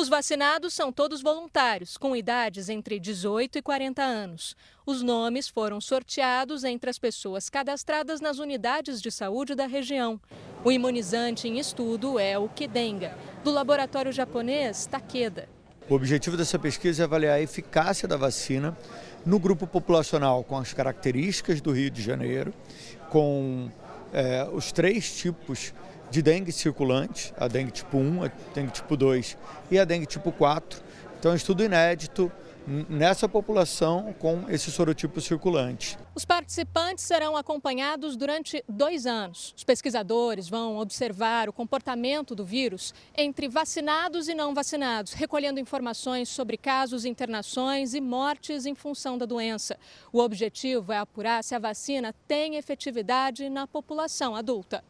Os vacinados são todos voluntários, com idades entre 18 e 40 anos. Os nomes foram sorteados entre as pessoas cadastradas nas unidades de saúde da região. O imunizante em estudo é o Kidenga, do laboratório japonês Takeda. O objetivo dessa pesquisa é avaliar a eficácia da vacina no grupo populacional com as características do Rio de Janeiro, com é, os três tipos de dengue circulante, a dengue tipo 1, a dengue tipo 2 e a dengue tipo 4. Então, é um estudo inédito nessa população com esse sorotipo circulante. Os participantes serão acompanhados durante dois anos. Os pesquisadores vão observar o comportamento do vírus entre vacinados e não vacinados, recolhendo informações sobre casos, internações e mortes em função da doença. O objetivo é apurar se a vacina tem efetividade na população adulta.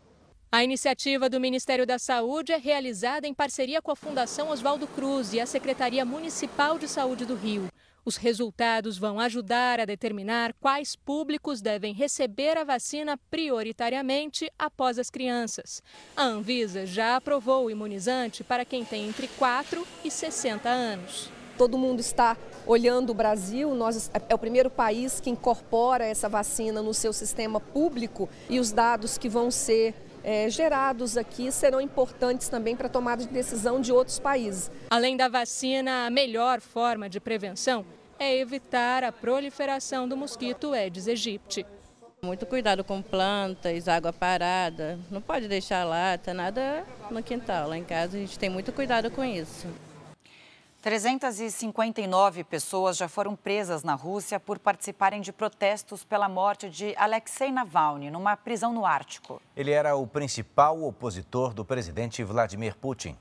A iniciativa do Ministério da Saúde é realizada em parceria com a Fundação Oswaldo Cruz e a Secretaria Municipal de Saúde do Rio. Os resultados vão ajudar a determinar quais públicos devem receber a vacina prioritariamente após as crianças. A Anvisa já aprovou o imunizante para quem tem entre 4 e 60 anos. Todo mundo está olhando o Brasil, nós é o primeiro país que incorpora essa vacina no seu sistema público e os dados que vão ser é, gerados aqui serão importantes também para a tomada de decisão de outros países. Além da vacina, a melhor forma de prevenção é evitar a proliferação do mosquito Aedes aegypti. Muito cuidado com plantas, água parada, não pode deixar lata, nada no quintal. Lá em casa a gente tem muito cuidado com isso. 359 pessoas já foram presas na Rússia por participarem de protestos pela morte de Alexei Navalny, numa prisão no Ártico. Ele era o principal opositor do presidente Vladimir Putin.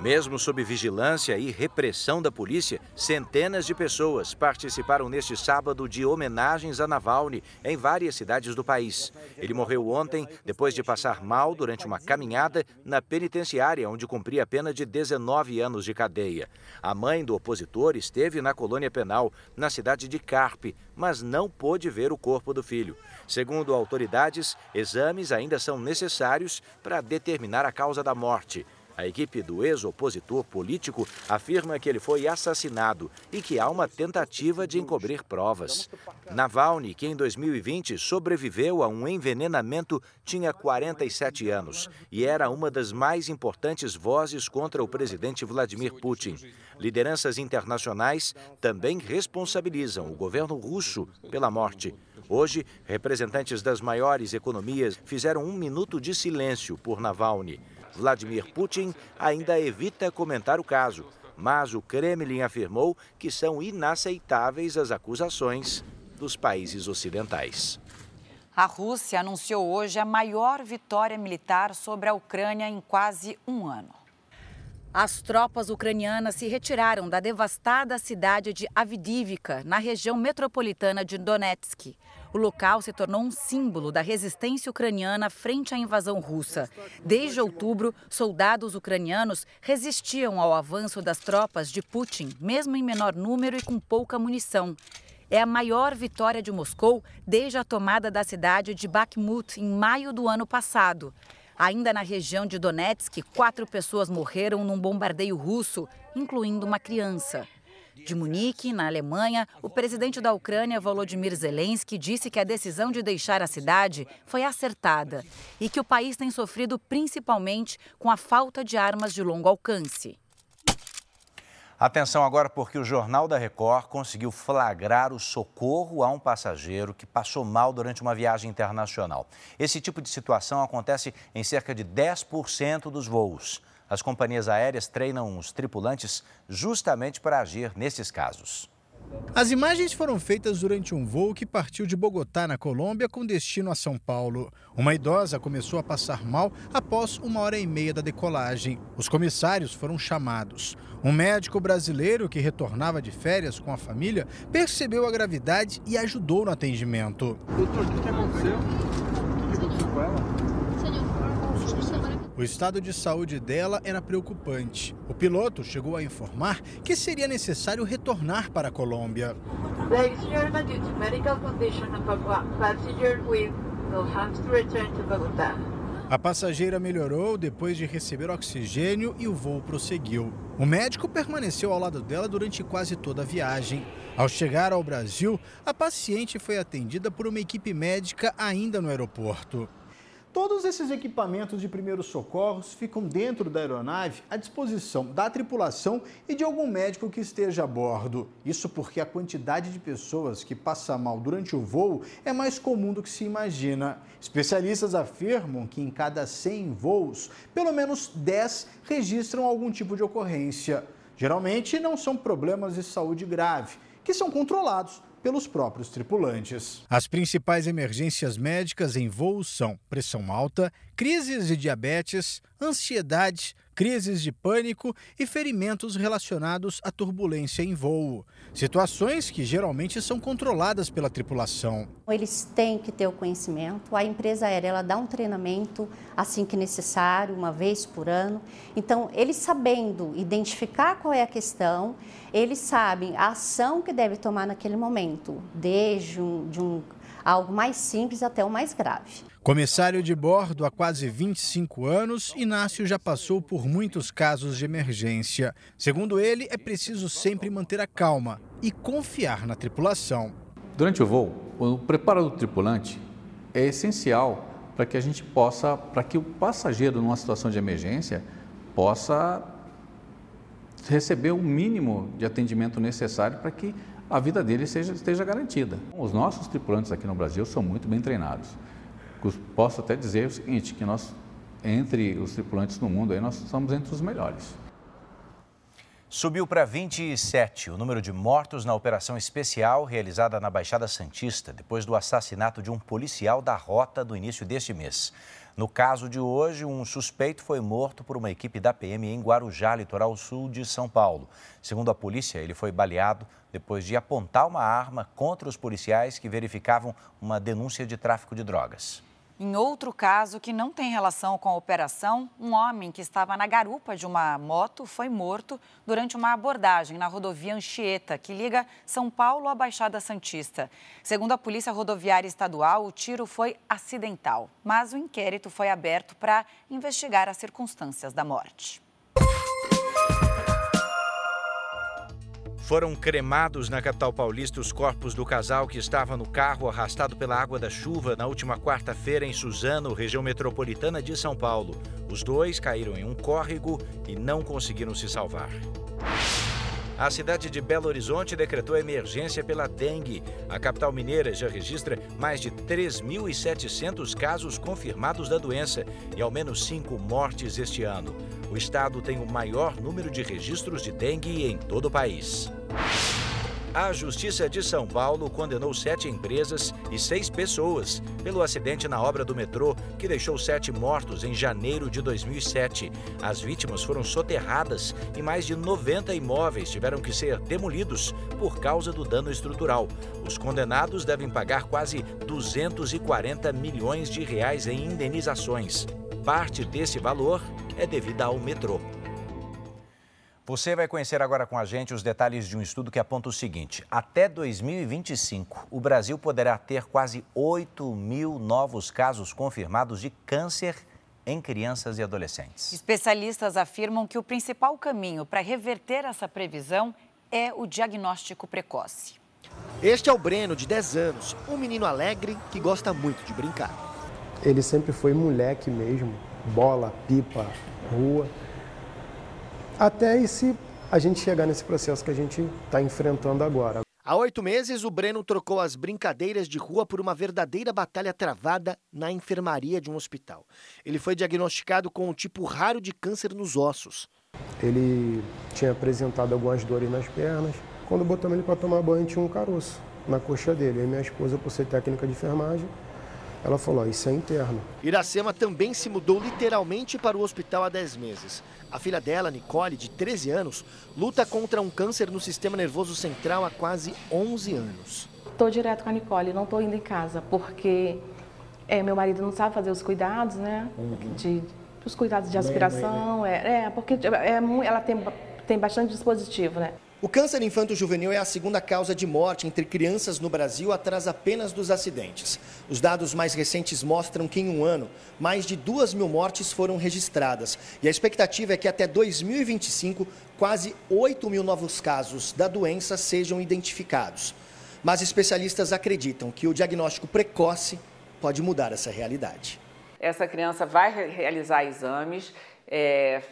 Mesmo sob vigilância e repressão da polícia, centenas de pessoas participaram neste sábado de homenagens a Navalny em várias cidades do país. Ele morreu ontem depois de passar mal durante uma caminhada na penitenciária, onde cumpria a pena de 19 anos de cadeia. A mãe do opositor esteve na colônia penal, na cidade de Carpe, mas não pôde ver o corpo do filho. Segundo autoridades, exames ainda são necessários para determinar a causa da morte. A equipe do ex-opositor político afirma que ele foi assassinado e que há uma tentativa de encobrir provas. Navalny, que em 2020 sobreviveu a um envenenamento, tinha 47 anos e era uma das mais importantes vozes contra o presidente Vladimir Putin. Lideranças internacionais também responsabilizam o governo russo pela morte. Hoje, representantes das maiores economias fizeram um minuto de silêncio por Navalny. Vladimir Putin ainda evita comentar o caso, mas o Kremlin afirmou que são inaceitáveis as acusações dos países ocidentais. A Rússia anunciou hoje a maior vitória militar sobre a Ucrânia em quase um ano. As tropas ucranianas se retiraram da devastada cidade de Avdiivka, na região metropolitana de Donetsk. O local se tornou um símbolo da resistência ucraniana frente à invasão russa. Desde outubro, soldados ucranianos resistiam ao avanço das tropas de Putin, mesmo em menor número e com pouca munição. É a maior vitória de Moscou desde a tomada da cidade de Bakhmut em maio do ano passado. Ainda na região de Donetsk, quatro pessoas morreram num bombardeio russo, incluindo uma criança. De Munique, na Alemanha, o presidente da Ucrânia, Volodymyr Zelensky, disse que a decisão de deixar a cidade foi acertada e que o país tem sofrido principalmente com a falta de armas de longo alcance. Atenção agora, porque o Jornal da Record conseguiu flagrar o socorro a um passageiro que passou mal durante uma viagem internacional. Esse tipo de situação acontece em cerca de 10% dos voos. As companhias aéreas treinam os tripulantes justamente para agir nesses casos. As imagens foram feitas durante um voo que partiu de Bogotá, na Colômbia, com destino a São Paulo. Uma idosa começou a passar mal após uma hora e meia da decolagem. Os comissários foram chamados. Um médico brasileiro que retornava de férias com a família percebeu a gravidade e ajudou no atendimento. Doutor, o que aconteceu? O que aconteceu com ela? O estado de saúde dela era preocupante. O piloto chegou a informar que seria necessário retornar para a Colômbia. A passageira melhorou depois de receber oxigênio e o voo prosseguiu. O médico permaneceu ao lado dela durante quase toda a viagem. Ao chegar ao Brasil, a paciente foi atendida por uma equipe médica ainda no aeroporto. Todos esses equipamentos de primeiros socorros ficam dentro da aeronave à disposição da tripulação e de algum médico que esteja a bordo. Isso porque a quantidade de pessoas que passa mal durante o voo é mais comum do que se imagina. Especialistas afirmam que em cada 100 voos, pelo menos 10 registram algum tipo de ocorrência. Geralmente não são problemas de saúde grave, que são controlados pelos próprios tripulantes. As principais emergências médicas em voo são pressão alta, crises de diabetes, ansiedade, crises de pânico e ferimentos relacionados à turbulência em voo. Situações que geralmente são controladas pela tripulação. Eles têm que ter o conhecimento. A empresa aérea ela dá um treinamento assim que necessário, uma vez por ano. Então, eles sabendo identificar qual é a questão, eles sabem a ação que deve tomar naquele momento, desde um, de um algo mais simples até o mais grave. Comissário de bordo há quase 25 anos, Inácio já passou por muitos casos de emergência. Segundo ele, é preciso sempre manter a calma e confiar na tripulação. Durante o voo, o preparo do tripulante é essencial para que a gente possa, para que o passageiro numa situação de emergência possa receber o mínimo de atendimento necessário para que a vida dele seja, esteja garantida. Os nossos tripulantes aqui no Brasil são muito bem treinados posso até dizer o seguinte, que nós, entre os tripulantes no mundo, aí nós somos entre os melhores. Subiu para 27 o número de mortos na operação especial realizada na Baixada Santista, depois do assassinato de um policial da rota do início deste mês. No caso de hoje, um suspeito foi morto por uma equipe da PM em Guarujá, litoral sul de São Paulo. Segundo a polícia, ele foi baleado depois de apontar uma arma contra os policiais que verificavam uma denúncia de tráfico de drogas. Em outro caso que não tem relação com a operação, um homem que estava na garupa de uma moto foi morto durante uma abordagem na rodovia Anchieta, que liga São Paulo à Baixada Santista. Segundo a Polícia Rodoviária Estadual, o tiro foi acidental, mas o inquérito foi aberto para investigar as circunstâncias da morte. Foram cremados na capital paulista os corpos do casal que estava no carro arrastado pela água da chuva na última quarta-feira em Suzano, região metropolitana de São Paulo. Os dois caíram em um córrego e não conseguiram se salvar. A cidade de Belo Horizonte decretou emergência pela dengue. A capital mineira já registra mais de 3.700 casos confirmados da doença e ao menos cinco mortes este ano. O estado tem o maior número de registros de dengue em todo o país. A Justiça de São Paulo condenou sete empresas e seis pessoas pelo acidente na obra do metrô que deixou sete mortos em janeiro de 2007. As vítimas foram soterradas e mais de 90 imóveis tiveram que ser demolidos por causa do dano estrutural. Os condenados devem pagar quase 240 milhões de reais em indenizações. Parte desse valor é devida ao metrô. Você vai conhecer agora com a gente os detalhes de um estudo que aponta o seguinte: até 2025, o Brasil poderá ter quase 8 mil novos casos confirmados de câncer em crianças e adolescentes. Especialistas afirmam que o principal caminho para reverter essa previsão é o diagnóstico precoce. Este é o Breno, de 10 anos, um menino alegre que gosta muito de brincar. Ele sempre foi moleque mesmo, bola, pipa, rua até esse, a gente chegar nesse processo que a gente está enfrentando agora. Há oito meses, o Breno trocou as brincadeiras de rua por uma verdadeira batalha travada na enfermaria de um hospital. Ele foi diagnosticado com um tipo raro de câncer nos ossos. Ele tinha apresentado algumas dores nas pernas. Quando botamos ele para tomar banho, tinha um caroço na coxa dele. Aí minha esposa, por ser técnica de enfermagem, ela falou: Isso é interno. Iracema também se mudou literalmente para o hospital há 10 meses. A filha dela, Nicole, de 13 anos, luta contra um câncer no sistema nervoso central há quase 11 anos. Estou direto com a Nicole, não estou indo em casa, porque é, meu marido não sabe fazer os cuidados, né? Uhum. De os cuidados de aspiração, é, é porque é, ela tem, tem bastante dispositivo, né? O câncer infanto-juvenil é a segunda causa de morte entre crianças no Brasil, atrás apenas dos acidentes. Os dados mais recentes mostram que, em um ano, mais de duas mil mortes foram registradas. E a expectativa é que até 2025, quase 8 mil novos casos da doença sejam identificados. Mas especialistas acreditam que o diagnóstico precoce pode mudar essa realidade. Essa criança vai realizar exames, é,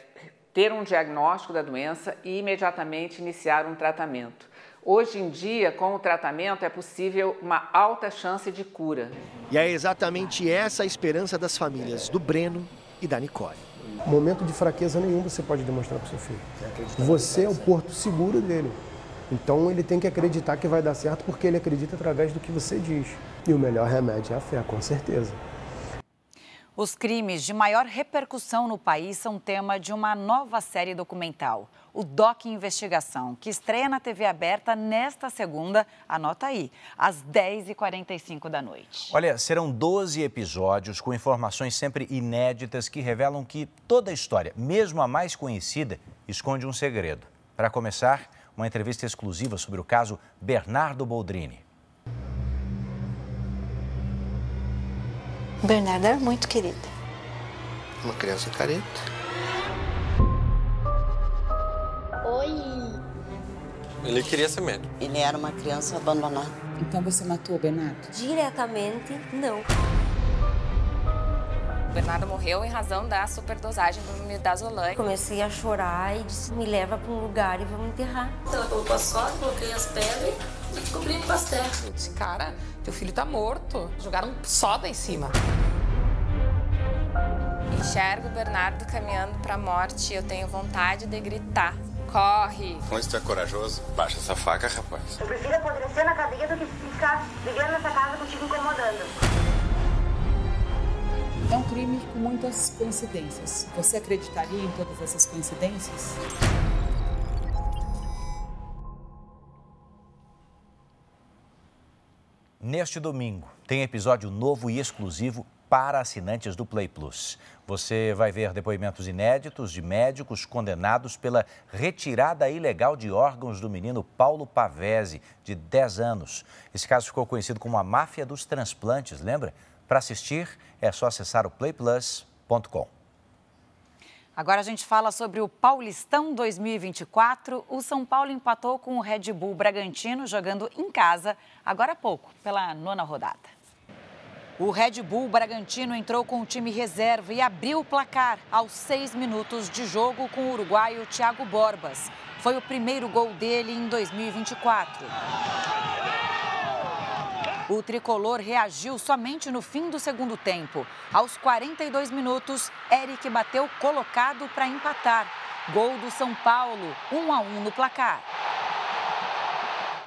ter um diagnóstico da doença e imediatamente iniciar um tratamento. Hoje em dia, com o tratamento, é possível uma alta chance de cura. E é exatamente essa a esperança das famílias do Breno e da Nicole. Momento de fraqueza nenhum você pode demonstrar para o seu filho. Você é o porto seguro dele. Então ele tem que acreditar que vai dar certo porque ele acredita através do que você diz. E o melhor remédio é a fé, com certeza. Os crimes de maior repercussão no país são tema de uma nova série documental, o Doc Investigação, que estreia na TV aberta nesta segunda, anota aí, às 10h45 da noite. Olha, serão 12 episódios com informações sempre inéditas que revelam que toda a história, mesmo a mais conhecida, esconde um segredo. Para começar, uma entrevista exclusiva sobre o caso Bernardo Boldrini. Bernardo era muito querido. Uma criança careta. Oi. Ele queria ser médico. Ele era uma criança abandonada. Então você matou o Bernardo? Diretamente, não. O Bernardo morreu em razão da superdosagem do midazolam. Comecei a chorar e disse, me leva para um lugar e vamos enterrar. Então eu colocou a soda, coloquei as pedras e descobri o pastel. Eu disse, cara, teu filho tá morto. Jogaram soda em cima. Enxergo o Bernardo caminhando para a morte e eu tenho vontade de gritar. Corre! Mas tu é corajoso? Baixa essa faca, rapaz. Eu prefiro apodrecer na cadeia do que ficar vivendo nessa casa contigo incomodando. É um crime com muitas coincidências. Você acreditaria em todas essas coincidências? Neste domingo, tem episódio novo e exclusivo para assinantes do Play Plus. Você vai ver depoimentos inéditos de médicos condenados pela retirada ilegal de órgãos do menino Paulo Pavese, de 10 anos. Esse caso ficou conhecido como a máfia dos transplantes, lembra? Para assistir, é só acessar o playplus.com. Agora a gente fala sobre o Paulistão 2024. O São Paulo empatou com o Red Bull Bragantino jogando em casa agora há pouco, pela nona rodada. O Red Bull Bragantino entrou com o time reserva e abriu o placar aos seis minutos de jogo com o uruguaio Thiago Borbas. Foi o primeiro gol dele em 2024. O tricolor reagiu somente no fim do segundo tempo. Aos 42 minutos, Eric bateu colocado para empatar. Gol do São Paulo, 1 a 1 no placar.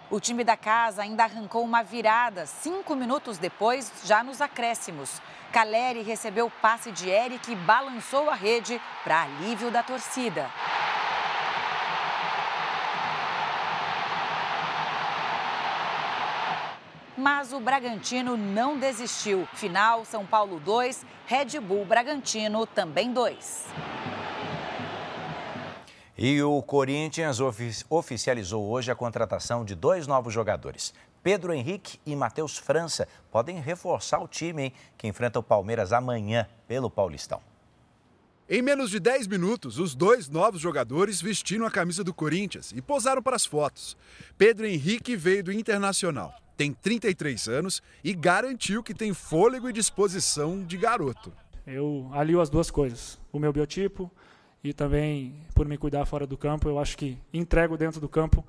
O time da casa ainda arrancou uma virada cinco minutos depois, já nos acréscimos. Caleri recebeu o passe de Eric e balançou a rede para alívio da torcida. Mas o Bragantino não desistiu. Final São Paulo 2, Red Bull Bragantino também 2. E o Corinthians oficializou hoje a contratação de dois novos jogadores. Pedro Henrique e Matheus França podem reforçar o time hein, que enfrenta o Palmeiras amanhã pelo Paulistão. Em menos de 10 minutos, os dois novos jogadores vestiram a camisa do Corinthians e posaram para as fotos. Pedro Henrique veio do Internacional tem 33 anos e garantiu que tem fôlego e disposição de garoto. Eu alio as duas coisas, o meu biotipo e também por me cuidar fora do campo. Eu acho que entrego dentro do campo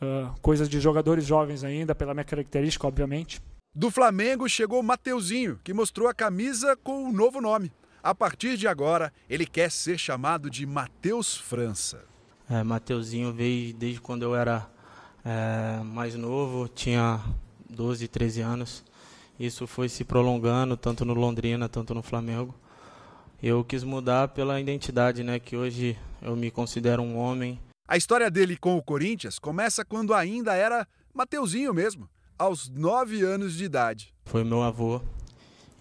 uh, coisas de jogadores jovens ainda, pela minha característica, obviamente. Do Flamengo chegou Mateuzinho, que mostrou a camisa com o um novo nome. A partir de agora, ele quer ser chamado de Matheus França. É, Mateuzinho veio desde quando eu era é, mais novo, tinha 12, 13 anos. Isso foi se prolongando, tanto no Londrina, tanto no Flamengo. Eu quis mudar pela identidade, né, que hoje eu me considero um homem. A história dele com o Corinthians começa quando ainda era Mateuzinho mesmo, aos 9 anos de idade. Foi meu avô,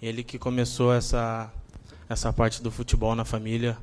ele que começou essa, essa parte do futebol na família.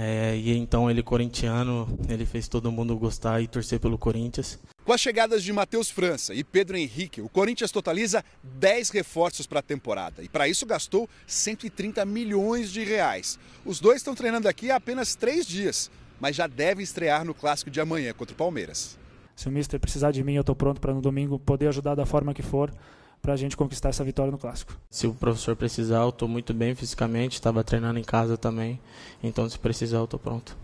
É, e então ele corintiano, ele fez todo mundo gostar e torcer pelo Corinthians. Com as chegadas de Matheus França e Pedro Henrique, o Corinthians totaliza 10 reforços para a temporada e para isso gastou 130 milhões de reais. Os dois estão treinando aqui há apenas três dias, mas já devem estrear no clássico de amanhã contra o Palmeiras. Se o Mister precisar de mim, eu estou pronto para no domingo poder ajudar da forma que for para a gente conquistar essa vitória no clássico. Se o professor precisar, eu estou muito bem fisicamente, estava treinando em casa também, então se precisar, eu estou pronto.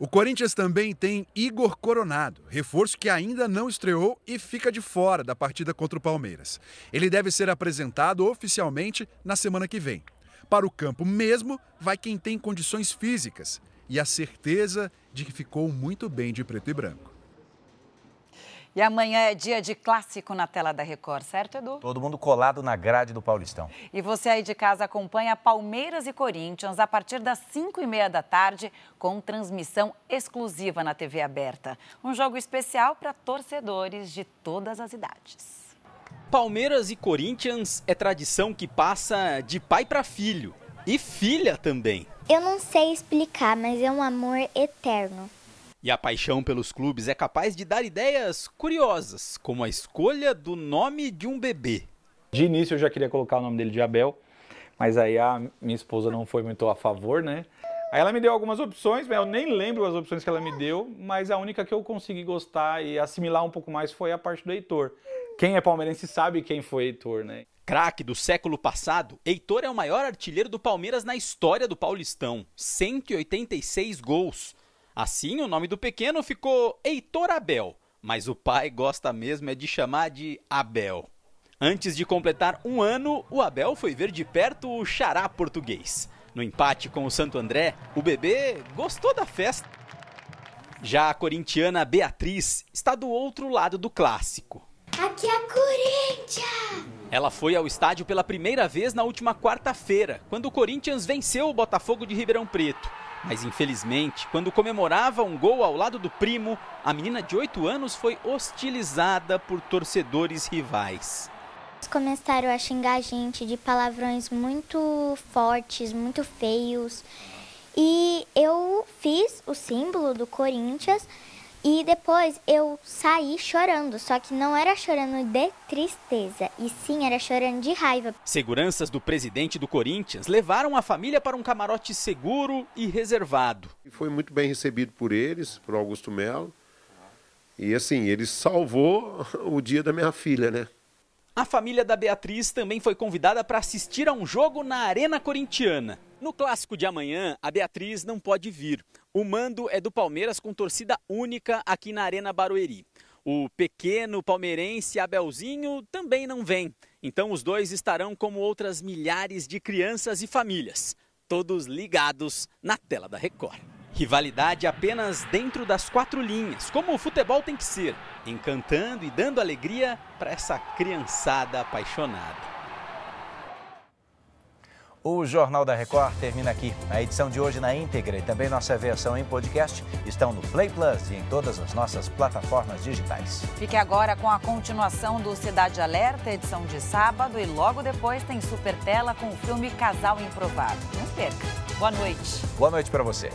O Corinthians também tem Igor Coronado, reforço que ainda não estreou e fica de fora da partida contra o Palmeiras. Ele deve ser apresentado oficialmente na semana que vem. Para o campo mesmo, vai quem tem condições físicas e a certeza de que ficou muito bem de preto e branco. E amanhã é dia de clássico na tela da Record, certo, Edu? Todo mundo colado na grade do Paulistão. E você aí de casa acompanha Palmeiras e Corinthians a partir das 5 e meia da tarde, com transmissão exclusiva na TV aberta. Um jogo especial para torcedores de todas as idades. Palmeiras e Corinthians é tradição que passa de pai para filho. E filha também. Eu não sei explicar, mas é um amor eterno. E a paixão pelos clubes é capaz de dar ideias curiosas, como a escolha do nome de um bebê. De início eu já queria colocar o nome dele de Abel, mas aí a minha esposa não foi muito a favor, né? Aí ela me deu algumas opções, eu nem lembro as opções que ela me deu, mas a única que eu consegui gostar e assimilar um pouco mais foi a parte do Heitor. Quem é palmeirense sabe quem foi Heitor, né? Craque do século passado, Heitor é o maior artilheiro do Palmeiras na história do Paulistão. 186 gols. Assim, o nome do pequeno ficou Heitor Abel, mas o pai gosta mesmo é de chamar de Abel. Antes de completar um ano, o Abel foi ver de perto o xará português. No empate com o Santo André, o bebê gostou da festa. Já a corintiana Beatriz está do outro lado do clássico. Aqui é Corinthians! Ela foi ao estádio pela primeira vez na última quarta-feira, quando o Corinthians venceu o Botafogo de Ribeirão Preto. Mas infelizmente, quando comemorava um gol ao lado do primo, a menina de 8 anos foi hostilizada por torcedores rivais. Começaram a xingar a gente de palavrões muito fortes, muito feios. E eu fiz o símbolo do Corinthians e depois eu saí chorando, só que não era chorando de tristeza, e sim era chorando de raiva. Seguranças do presidente do Corinthians levaram a família para um camarote seguro e reservado. Foi muito bem recebido por eles, por Augusto Melo. E assim, ele salvou [LAUGHS] o dia da minha filha, né? A família da Beatriz também foi convidada para assistir a um jogo na Arena Corintiana. No clássico de amanhã, a Beatriz não pode vir. O mando é do Palmeiras com torcida única aqui na Arena Barueri. O pequeno palmeirense Abelzinho também não vem. Então os dois estarão como outras milhares de crianças e famílias, todos ligados na tela da Record. Rivalidade apenas dentro das quatro linhas, como o futebol tem que ser, encantando e dando alegria para essa criançada apaixonada. O Jornal da Record termina aqui. A edição de hoje na íntegra e também nossa versão em podcast estão no Play Plus e em todas as nossas plataformas digitais. Fique agora com a continuação do Cidade Alerta, edição de sábado, e logo depois tem Super Tela com o filme Casal Improvável. Não perca. Boa noite. Boa noite para você.